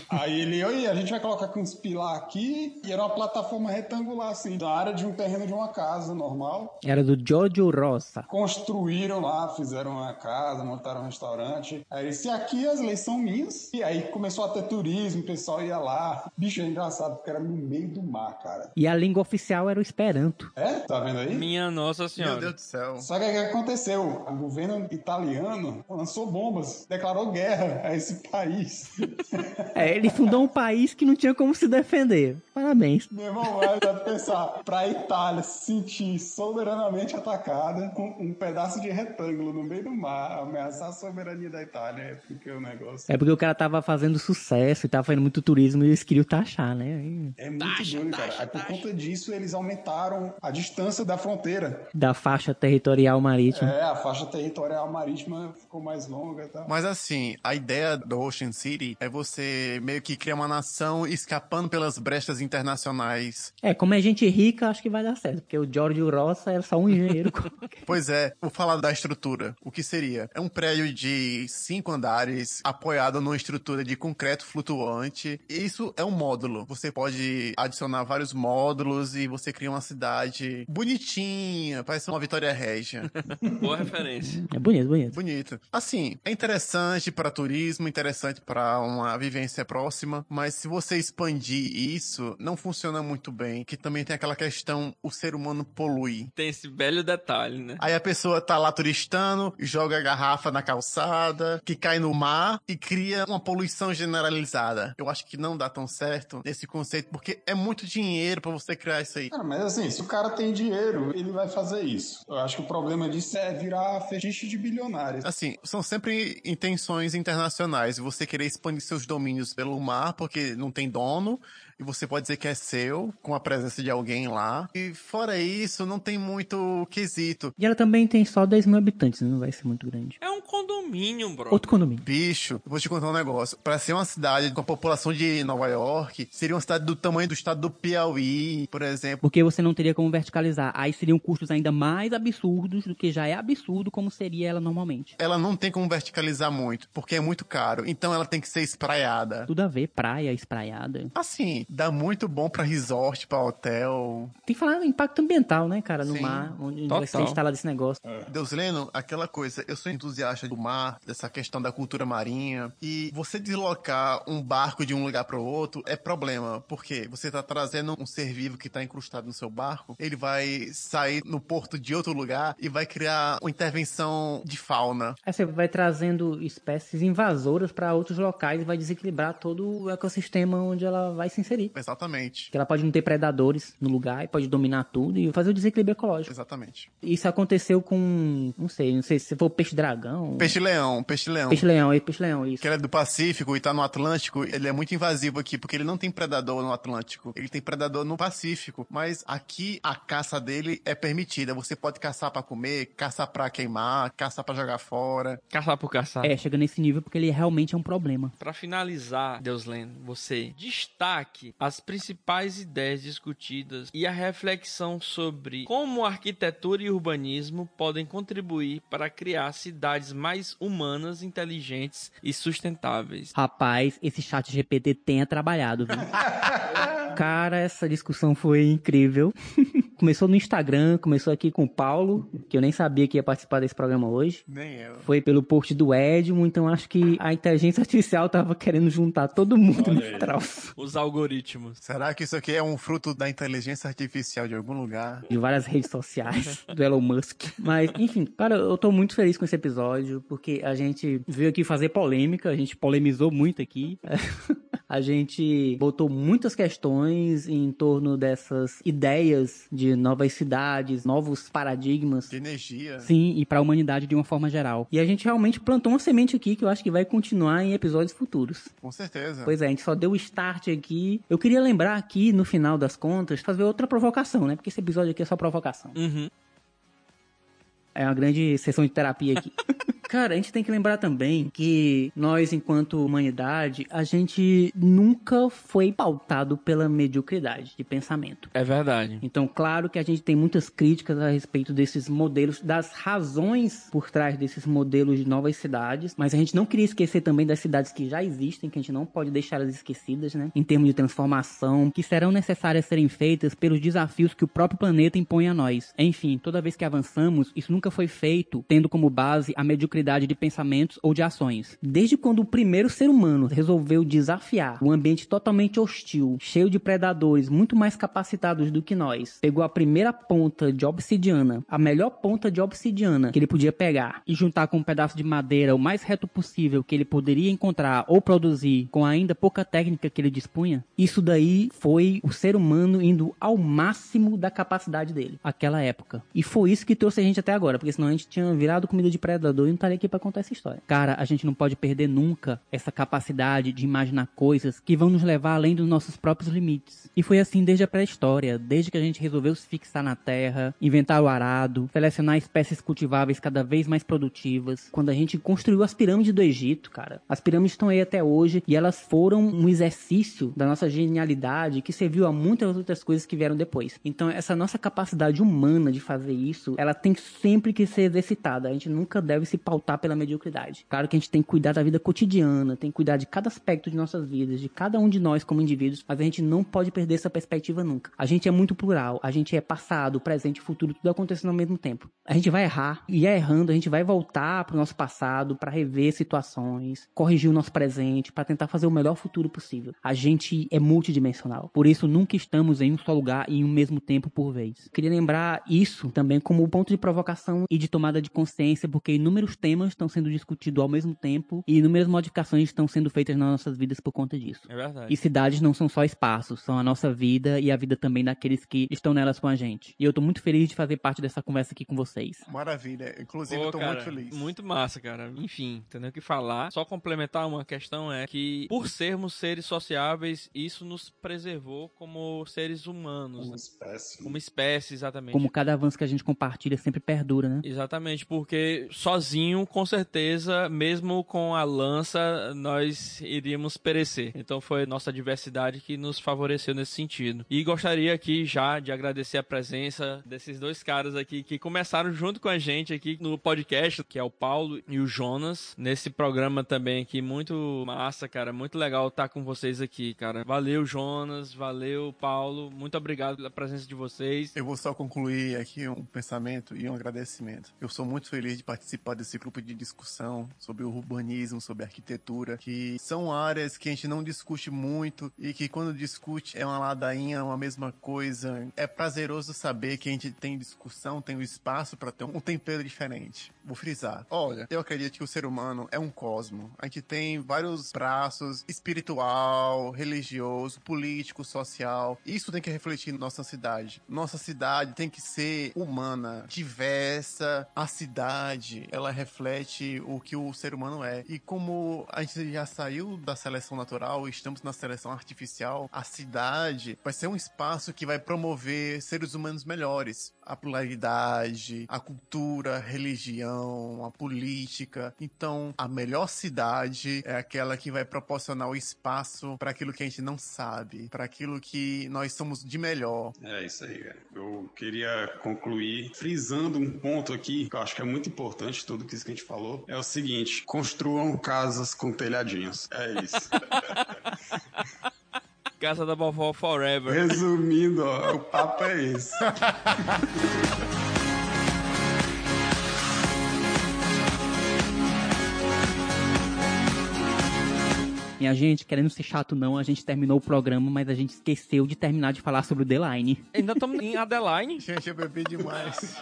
aí ele, oi, a gente vai colocar aqui uns pilar aqui. E era uma plataforma retangular, assim, da área de um terreno de uma casa normal. Era do Jojo Rosa. Construíram lá, fizeram uma casa, montaram um restaurante. Aí ele disse, aqui as leis são minhas. E aí começou a ter turismo, o pessoal ia lá. Bicho, é engraçado, porque era no meio do mar, cara. E a língua oficial era o Esperanto. É? Tá vendo aí? Minha Nossa Meu Senhora. Deus do céu. Só que o que aconteceu? O governo italiano lançou bombas, declarou guerra a esse país. É, ele fundou um país que não tinha como se defender. Parabéns. Meu irmão, vai pensar, pra Itália se sentir soberanamente atacada com um pedaço de retângulo no meio do mar, ameaçar a soberania da Itália, é porque o negócio É porque o cara tava fazendo sucesso e tava fazendo muito turismo e eles queriam taxar, né? É muito doido, cara. Aí por conta disso eles aumentaram a distância da fronteira. Da faixa territorial marítima. É, a faixa territorial marítima ficou mais longa e tal. Mas assim, a ideia do Ocean City é você meio que criar uma nação escapando pelas brechas internacionais. É, como é gente rica, acho que vai dar certo. Porque o George Rossa era só um engenheiro. Pois é, vou falar da estrutura. O que seria? É um prédio de cinco andares apoiado numa estrutura de concreto flutuante. Isso é um módulo. Você pode adicionar vários módulos e você cria uma cidade bonitinha, parece uma Vitória Régia. Boa referência. é bonito, bonito. Bonito. Assim, é interessante para turismo, interessante para uma vivência próxima, mas se você expandir isso, não funciona muito bem, que também tem aquela questão, o ser humano polui. Tem esse belo detalhe, né? Aí a pessoa tá lá turistando, joga a garrafa na calçada, que cai no mar e cria uma poluição generalizada. Eu acho que não dá tão certo nesse conceito, porque é muito dinheiro para você criar isso aí. Cara, mas assim, se o cara tem dinheiro, ele vai fazer isso. Eu acho que o problema disso é virar fetiche de bilionários. Assim, são sempre intenções internacionais. Você querer expandir seus domínios pelo mar, porque não tem dono, e você pode dizer que é seu, com a presença de alguém lá. E fora isso, não tem muito quesito. E ela também tem só 10 mil habitantes, não vai ser muito grande. É um condomínio, bro. Outro condomínio. Bicho, eu vou te contar um negócio. Para ser uma cidade com a população de Nova York, seria uma cidade do tamanho do estado do Piauí, por exemplo. Porque você não teria como verticalizar. Aí seriam custos ainda mais absurdos do que já é absurdo como seria ela normalmente. Ela não tem como verticalizar muito, porque é muito caro. Então ela tem que ser espraiada. Tudo a ver, praia, espraiada. Assim, dá muito bom pra resort, pra hotel. Tem que falar do impacto ambiental, né, cara, no Sim. mar, onde vai Total. ser instalado esse negócio. Deus Leno, aquela coisa, eu sou entusiasta do mar, dessa questão da cultura marinha, e você deslocar um barco de um lugar para o outro é problema, porque você tá trazendo um ser vivo que tá incrustado no seu barco, ele vai sair no porto de outro lugar e vai criar uma intervenção de fauna. Aí você vai trazendo espécies invasoras para outros locais e vai desequilibrar todo o ecossistema onde ela vai se inserir. Exatamente. Que ela pode não ter predadores no lugar e pode dominar tudo e fazer o desequilíbrio ecológico. Exatamente. Isso aconteceu com, não sei, não sei se for peixe-dragão. Peixe-leão, peixe-leão. Peixe-leão, peixe-leão, isso. Que ele é do Pacífico e tá no Atlântico, ele é muito invasivo aqui, porque ele não tem predador no Atlântico. Ele tem predador no Pacífico. Mas aqui a caça dele é permitida. Você pode caçar pra comer, caçar pra queimar, caçar pra jogar fora. Caçar por caçar. É, chega nesse nível porque ele realmente é um problema. Pra finalizar, Deuslen, você destaque as principais ideias discutidas e a reflexão sobre como arquitetura e urbanismo podem contribuir para criar cidades mais humanas, inteligentes e sustentáveis. Rapaz, esse chat GPT tenha trabalhado, viu? Cara, essa discussão foi incrível. começou no Instagram, começou aqui com o Paulo, que eu nem sabia que ia participar desse programa hoje. Nem eu. Foi pelo post do Edmo, então acho que a inteligência artificial tava querendo juntar todo mundo Olha no troço. Os algoritmos. Será que isso aqui é um fruto da inteligência artificial de algum lugar? De várias redes sociais do Elon Musk. Mas, enfim, cara, eu tô muito feliz com esse episódio, porque a gente veio aqui fazer polêmica, a gente polemizou muito aqui. A gente botou muitas questões em torno dessas ideias de novas cidades, novos paradigmas. De energia. Sim, e para a humanidade de uma forma geral. E a gente realmente plantou uma semente aqui que eu acho que vai continuar em episódios futuros. Com certeza. Pois é, a gente só deu o start aqui. Eu queria lembrar aqui, no final das contas, fazer outra provocação, né? Porque esse episódio aqui é só provocação. Uhum. É uma grande sessão de terapia aqui. Cara, a gente tem que lembrar também que nós, enquanto humanidade, a gente nunca foi pautado pela mediocridade de pensamento. É verdade. Então, claro que a gente tem muitas críticas a respeito desses modelos, das razões por trás desses modelos de novas cidades, mas a gente não queria esquecer também das cidades que já existem, que a gente não pode deixá-las esquecidas, né? Em termos de transformação, que serão necessárias serem feitas pelos desafios que o próprio planeta impõe a nós. Enfim, toda vez que avançamos, isso nunca foi feito tendo como base a mediocridade de pensamentos ou de ações. Desde quando o primeiro ser humano resolveu desafiar um ambiente totalmente hostil, cheio de predadores muito mais capacitados do que nós, pegou a primeira ponta de obsidiana, a melhor ponta de obsidiana que ele podia pegar e juntar com um pedaço de madeira o mais reto possível que ele poderia encontrar ou produzir com ainda pouca técnica que ele dispunha, isso daí foi o ser humano indo ao máximo da capacidade dele, aquela época. E foi isso que trouxe a gente até agora, porque senão a gente tinha virado comida de predador e não aqui pra contar essa história. Cara, a gente não pode perder nunca essa capacidade de imaginar coisas que vão nos levar além dos nossos próprios limites. E foi assim desde a pré-história, desde que a gente resolveu se fixar na terra, inventar o arado, selecionar espécies cultiváveis cada vez mais produtivas. Quando a gente construiu as pirâmides do Egito, cara, as pirâmides estão aí até hoje e elas foram um exercício da nossa genialidade que serviu a muitas outras coisas que vieram depois. Então, essa nossa capacidade humana de fazer isso, ela tem sempre que ser exercitada. A gente nunca deve se pautar pela mediocridade. Claro que a gente tem que cuidar da vida cotidiana, tem que cuidar de cada aspecto de nossas vidas, de cada um de nós como indivíduos, mas a gente não pode perder essa perspectiva nunca. A gente é muito plural, a gente é passado, presente futuro, tudo acontecendo ao mesmo tempo. A gente vai errar e é errando, a gente vai voltar pro nosso passado para rever situações, corrigir o nosso presente, para tentar fazer o melhor futuro possível. A gente é multidimensional, por isso nunca estamos em um só lugar e em um mesmo tempo por vez. Queria lembrar isso também como ponto de provocação e de tomada de consciência, porque inúmeros temas estão sendo discutidos ao mesmo tempo e inúmeras modificações estão sendo feitas nas nossas vidas por conta disso. É verdade. E cidades não são só espaços, são a nossa vida e a vida também daqueles que estão nelas com a gente. E eu tô muito feliz de fazer parte dessa conversa aqui com vocês. Maravilha. Inclusive, Pô, eu tô cara, muito feliz. Muito massa, cara. Enfim, entendeu o que falar. Só complementar uma questão é que, por sermos seres sociáveis, isso nos preservou como seres humanos. Uma espécie. Como espécie, exatamente. Como cada avanço que a gente compartilha sempre perdura, né? Exatamente, porque sozinho com certeza, mesmo com a lança, nós iríamos perecer. Então foi nossa diversidade que nos favoreceu nesse sentido. E gostaria aqui já de agradecer a presença desses dois caras aqui que começaram junto com a gente aqui no podcast, que é o Paulo e o Jonas, nesse programa também aqui muito massa, cara, muito legal estar com vocês aqui, cara. Valeu, Jonas, valeu, Paulo, muito obrigado pela presença de vocês. Eu vou só concluir aqui um pensamento e um agradecimento. Eu sou muito feliz de participar desse grupo de discussão sobre o urbanismo, sobre arquitetura, que são áreas que a gente não discute muito e que quando discute é uma ladainha, uma mesma coisa. É prazeroso saber que a gente tem discussão, tem o espaço para ter um tempero diferente. Vou frisar. Olha, eu acredito que o ser humano é um cosmo. A gente tem vários braços espiritual, religioso, político, social. Isso tem que refletir em nossa cidade. Nossa cidade tem que ser humana, diversa. A cidade, ela reflete o que o ser humano é. E como a gente já saiu da seleção natural estamos na seleção artificial, a cidade vai ser um espaço que vai promover seres humanos melhores. A pluralidade, a cultura, a religião, a política. Então, a melhor cidade é aquela que vai proporcionar o espaço para aquilo que a gente não sabe, para aquilo que nós somos de melhor. É isso aí, cara. Eu queria concluir frisando um ponto aqui que eu acho que é muito importante, tudo isso que a gente falou. É o seguinte: construam casas com telhadinhos. É isso. Casa da Vovó Forever. Resumindo, ó, o papo é esse. Minha gente, querendo ser chato não, a gente terminou o programa, mas a gente esqueceu de terminar de falar sobre o The Line. Ainda estamos em Adeline. Gente, eu bebi demais.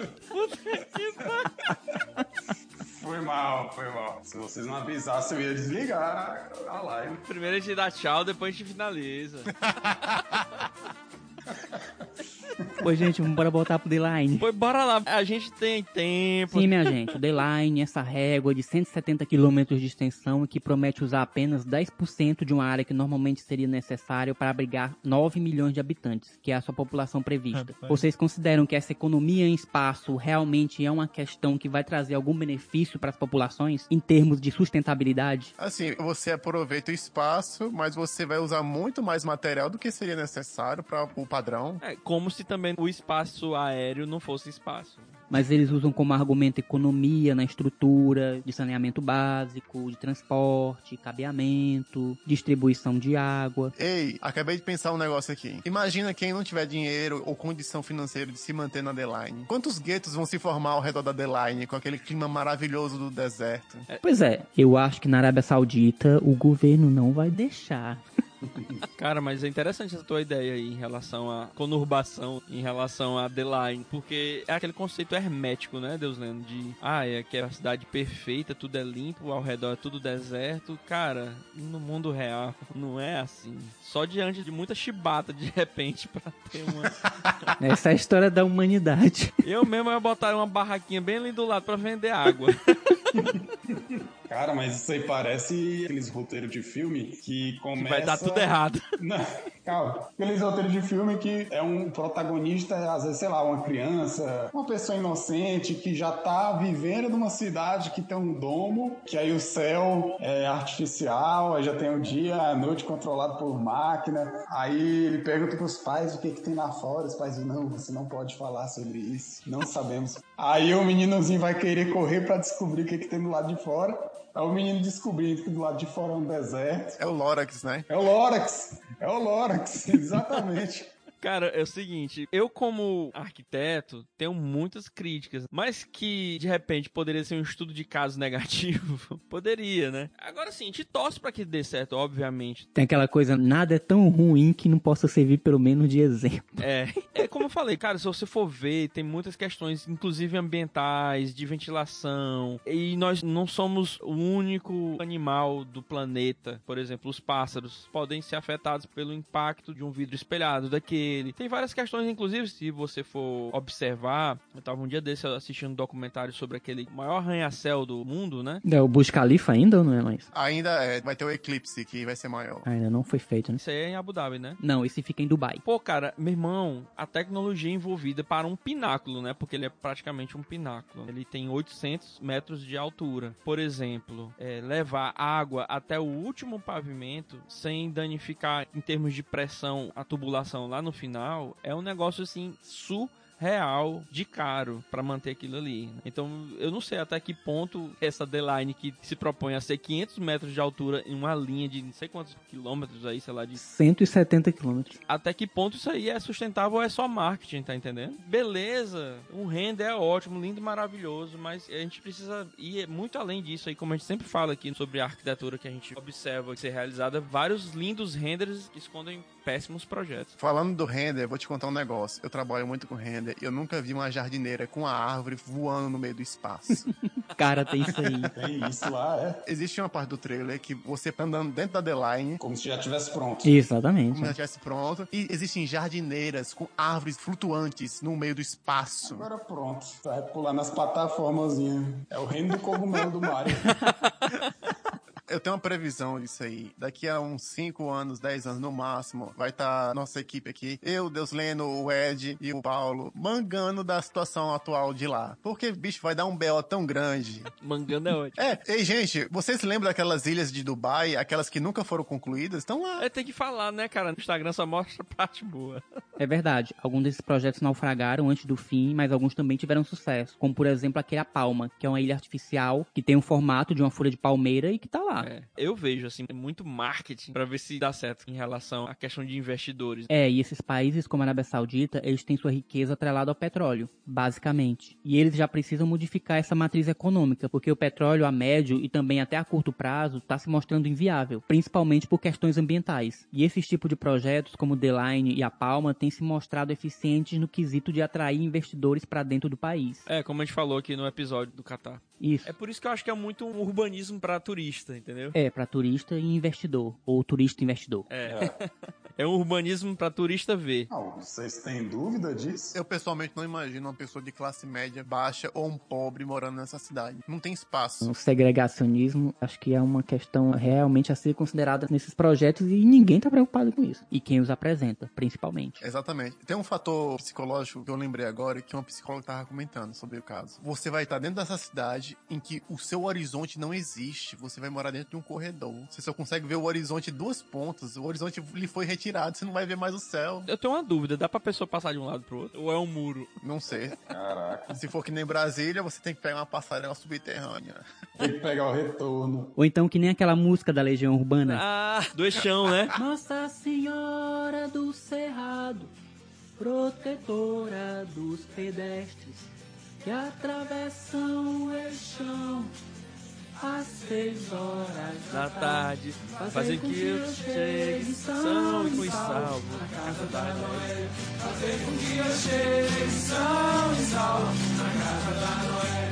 Foi mal, foi mal. Se vocês não avisassem, eu ia desligar a live. Primeiro a gente dá tchau, depois a gente finaliza. Pois, gente, vamos bora voltar pro The Line. Pois bora lá, a gente tem tempo. Sim, minha gente, o The Line, essa régua de 170 quilômetros de extensão e que promete usar apenas 10% de uma área que normalmente seria necessário para abrigar 9 milhões de habitantes, que é a sua população prevista. Vocês consideram que essa economia em espaço realmente é uma questão que vai trazer algum benefício para as populações em termos de sustentabilidade? Assim, você aproveita o espaço, mas você vai usar muito mais material do que seria necessário para o padrão. É como se também o espaço aéreo não fosse espaço. Mas eles usam como argumento economia na estrutura, de saneamento básico, de transporte, cabeamento, distribuição de água. Ei, acabei de pensar um negócio aqui. Imagina quem não tiver dinheiro ou condição financeira de se manter na Deline. Quantos guetos vão se formar ao redor da Deline com aquele clima maravilhoso do deserto? Pois é, eu acho que na Arábia Saudita o governo não vai deixar. Cara, mas é interessante essa tua ideia aí em relação à conurbação, em relação a The Line, porque é aquele conceito hermético, né, Deus lendo, de ah, é que é a cidade perfeita, tudo é limpo, ao redor é tudo deserto. Cara, no mundo real não é assim. Só diante de muita chibata de repente pra ter uma. Essa é a história da humanidade. Eu mesmo ia botar uma barraquinha bem ali do lado pra vender água. Cara, mas isso aí parece aqueles roteiros de filme que começa... Vai dar tudo errado. Não, calma. Aqueles roteiros de filme que é um protagonista, às vezes, sei lá, uma criança, uma pessoa inocente que já tá vivendo numa cidade que tem um domo, que aí o céu é artificial, aí já tem o dia, a noite controlado por máquina. Aí ele pergunta pros pais o que que tem lá fora. Os pais dizem, não, você não pode falar sobre isso. Não sabemos. Aí o meninozinho vai querer correr pra descobrir o que que tem do lado de fora. Aí o menino descobrindo que do lado de fora é um deserto. É o Lorax, né? É o Lorax! É o Lorax, exatamente. Cara, é o seguinte, eu como arquiteto tenho muitas críticas, mas que de repente poderia ser um estudo de caso negativo, poderia, né? Agora sim, te torce para que dê certo, obviamente. Tem aquela coisa, nada é tão ruim que não possa servir pelo menos de exemplo. É, é como eu falei, cara, se você for ver, tem muitas questões, inclusive ambientais, de ventilação, e nós não somos o único animal do planeta. Por exemplo, os pássaros podem ser afetados pelo impacto de um vidro espelhado daquele dele. Tem várias questões, inclusive, se você for observar. Eu tava um dia desse assistindo um documentário sobre aquele maior arranha-céu do mundo, né? É o Burj Khalifa ainda ou não é mais? Ainda é, vai ter o Eclipse, que vai ser maior. Ainda não foi feito, né? Isso aí é em Abu Dhabi, né? Não, esse fica em Dubai. Pô, cara, meu irmão, a tecnologia envolvida para um pináculo, né? Porque ele é praticamente um pináculo. Ele tem 800 metros de altura. Por exemplo, é, levar água até o último pavimento sem danificar em termos de pressão a tubulação lá no final é um negócio assim surreal real de caro para manter aquilo ali. Então, eu não sei até que ponto essa D-Line que se propõe a ser 500 metros de altura em uma linha de não sei quantos quilômetros aí, sei lá, de 170 quilômetros. até que ponto isso aí é sustentável ou é só marketing, tá entendendo? Beleza, um render é ótimo, lindo, maravilhoso, mas a gente precisa ir muito além disso aí, como a gente sempre fala aqui sobre a arquitetura que a gente observa ser realizada, vários lindos renders que escondem péssimos projetos. Falando do render, eu vou te contar um negócio. Eu trabalho muito com render e eu nunca vi uma jardineira com a árvore voando no meio do espaço. Cara, tem isso aí. Tem isso lá, é. Existe uma parte do trailer que você tá andando dentro da D-Line, Como se já tivesse pronto. Exatamente. como se já estivesse pronto, e existem jardineiras com árvores flutuantes no meio do espaço. Agora pronto. Vai pular nas plataformas. É o reino do cogumelo do Mario. Eu tenho uma previsão disso aí. Daqui a uns 5 anos, 10 anos no máximo, vai estar nossa equipe aqui. Eu, Deus Leno, o Ed e o Paulo mangando da situação atual de lá. Porque, bicho, vai dar um BO tão grande. Mangando é ótimo. É, ei, gente, vocês lembram daquelas ilhas de Dubai, aquelas que nunca foram concluídas? Estão lá. É, tem que falar, né, cara? No Instagram só mostra parte boa. É verdade. Alguns desses projetos naufragaram antes do fim, mas alguns também tiveram sucesso. Como, por exemplo, aquele A Palma, que é uma ilha artificial que tem o formato de uma folha de palmeira e que tá lá. É, eu vejo, assim, muito marketing pra ver se dá certo em relação à questão de investidores. É, e esses países como a Arábia Saudita, eles têm sua riqueza atrelada ao petróleo, basicamente. E eles já precisam modificar essa matriz econômica, porque o petróleo a médio e também até a curto prazo está se mostrando inviável, principalmente por questões ambientais. E esses tipos de projetos, como o The Line e a Palma, têm se mostrado eficientes no quesito de atrair investidores para dentro do país. É, como a gente falou aqui no episódio do Catar. Isso. É por isso que eu acho que é muito um urbanismo pra turista, entendeu? É, para turista e investidor, ou turista e investidor. É. É um urbanismo pra turista ver. Não, vocês têm dúvida disso? Eu pessoalmente não imagino uma pessoa de classe média baixa ou um pobre morando nessa cidade. Não tem espaço. O segregacionismo acho que é uma questão realmente a ser considerada nesses projetos e ninguém tá preocupado com isso. E quem os apresenta, principalmente. Exatamente. Tem um fator psicológico que eu lembrei agora que uma psicóloga estava comentando sobre o caso. Você vai estar dentro dessa cidade em que o seu horizonte não existe. Você vai morar dentro de um corredor. Você só consegue ver o horizonte duas pontas. O horizonte lhe foi retirado. Você não vai ver mais o céu. Eu tenho uma dúvida, dá pra pessoa passar de um lado pro outro? Ou é um muro? Não sei. Caraca. Se for que nem Brasília, você tem que pegar uma passarela subterrânea. Tem que pegar o retorno. Ou então que nem aquela música da Legião Urbana. Ah, do eixão, né? Nossa Senhora do Cerrado, protetora dos pedestres que atravessam o eixão às seis horas da tarde, fazem que eu chegue são e fui salvo na casa da Noé. Fazer com que eu chegue são e salvo na casa da Noé.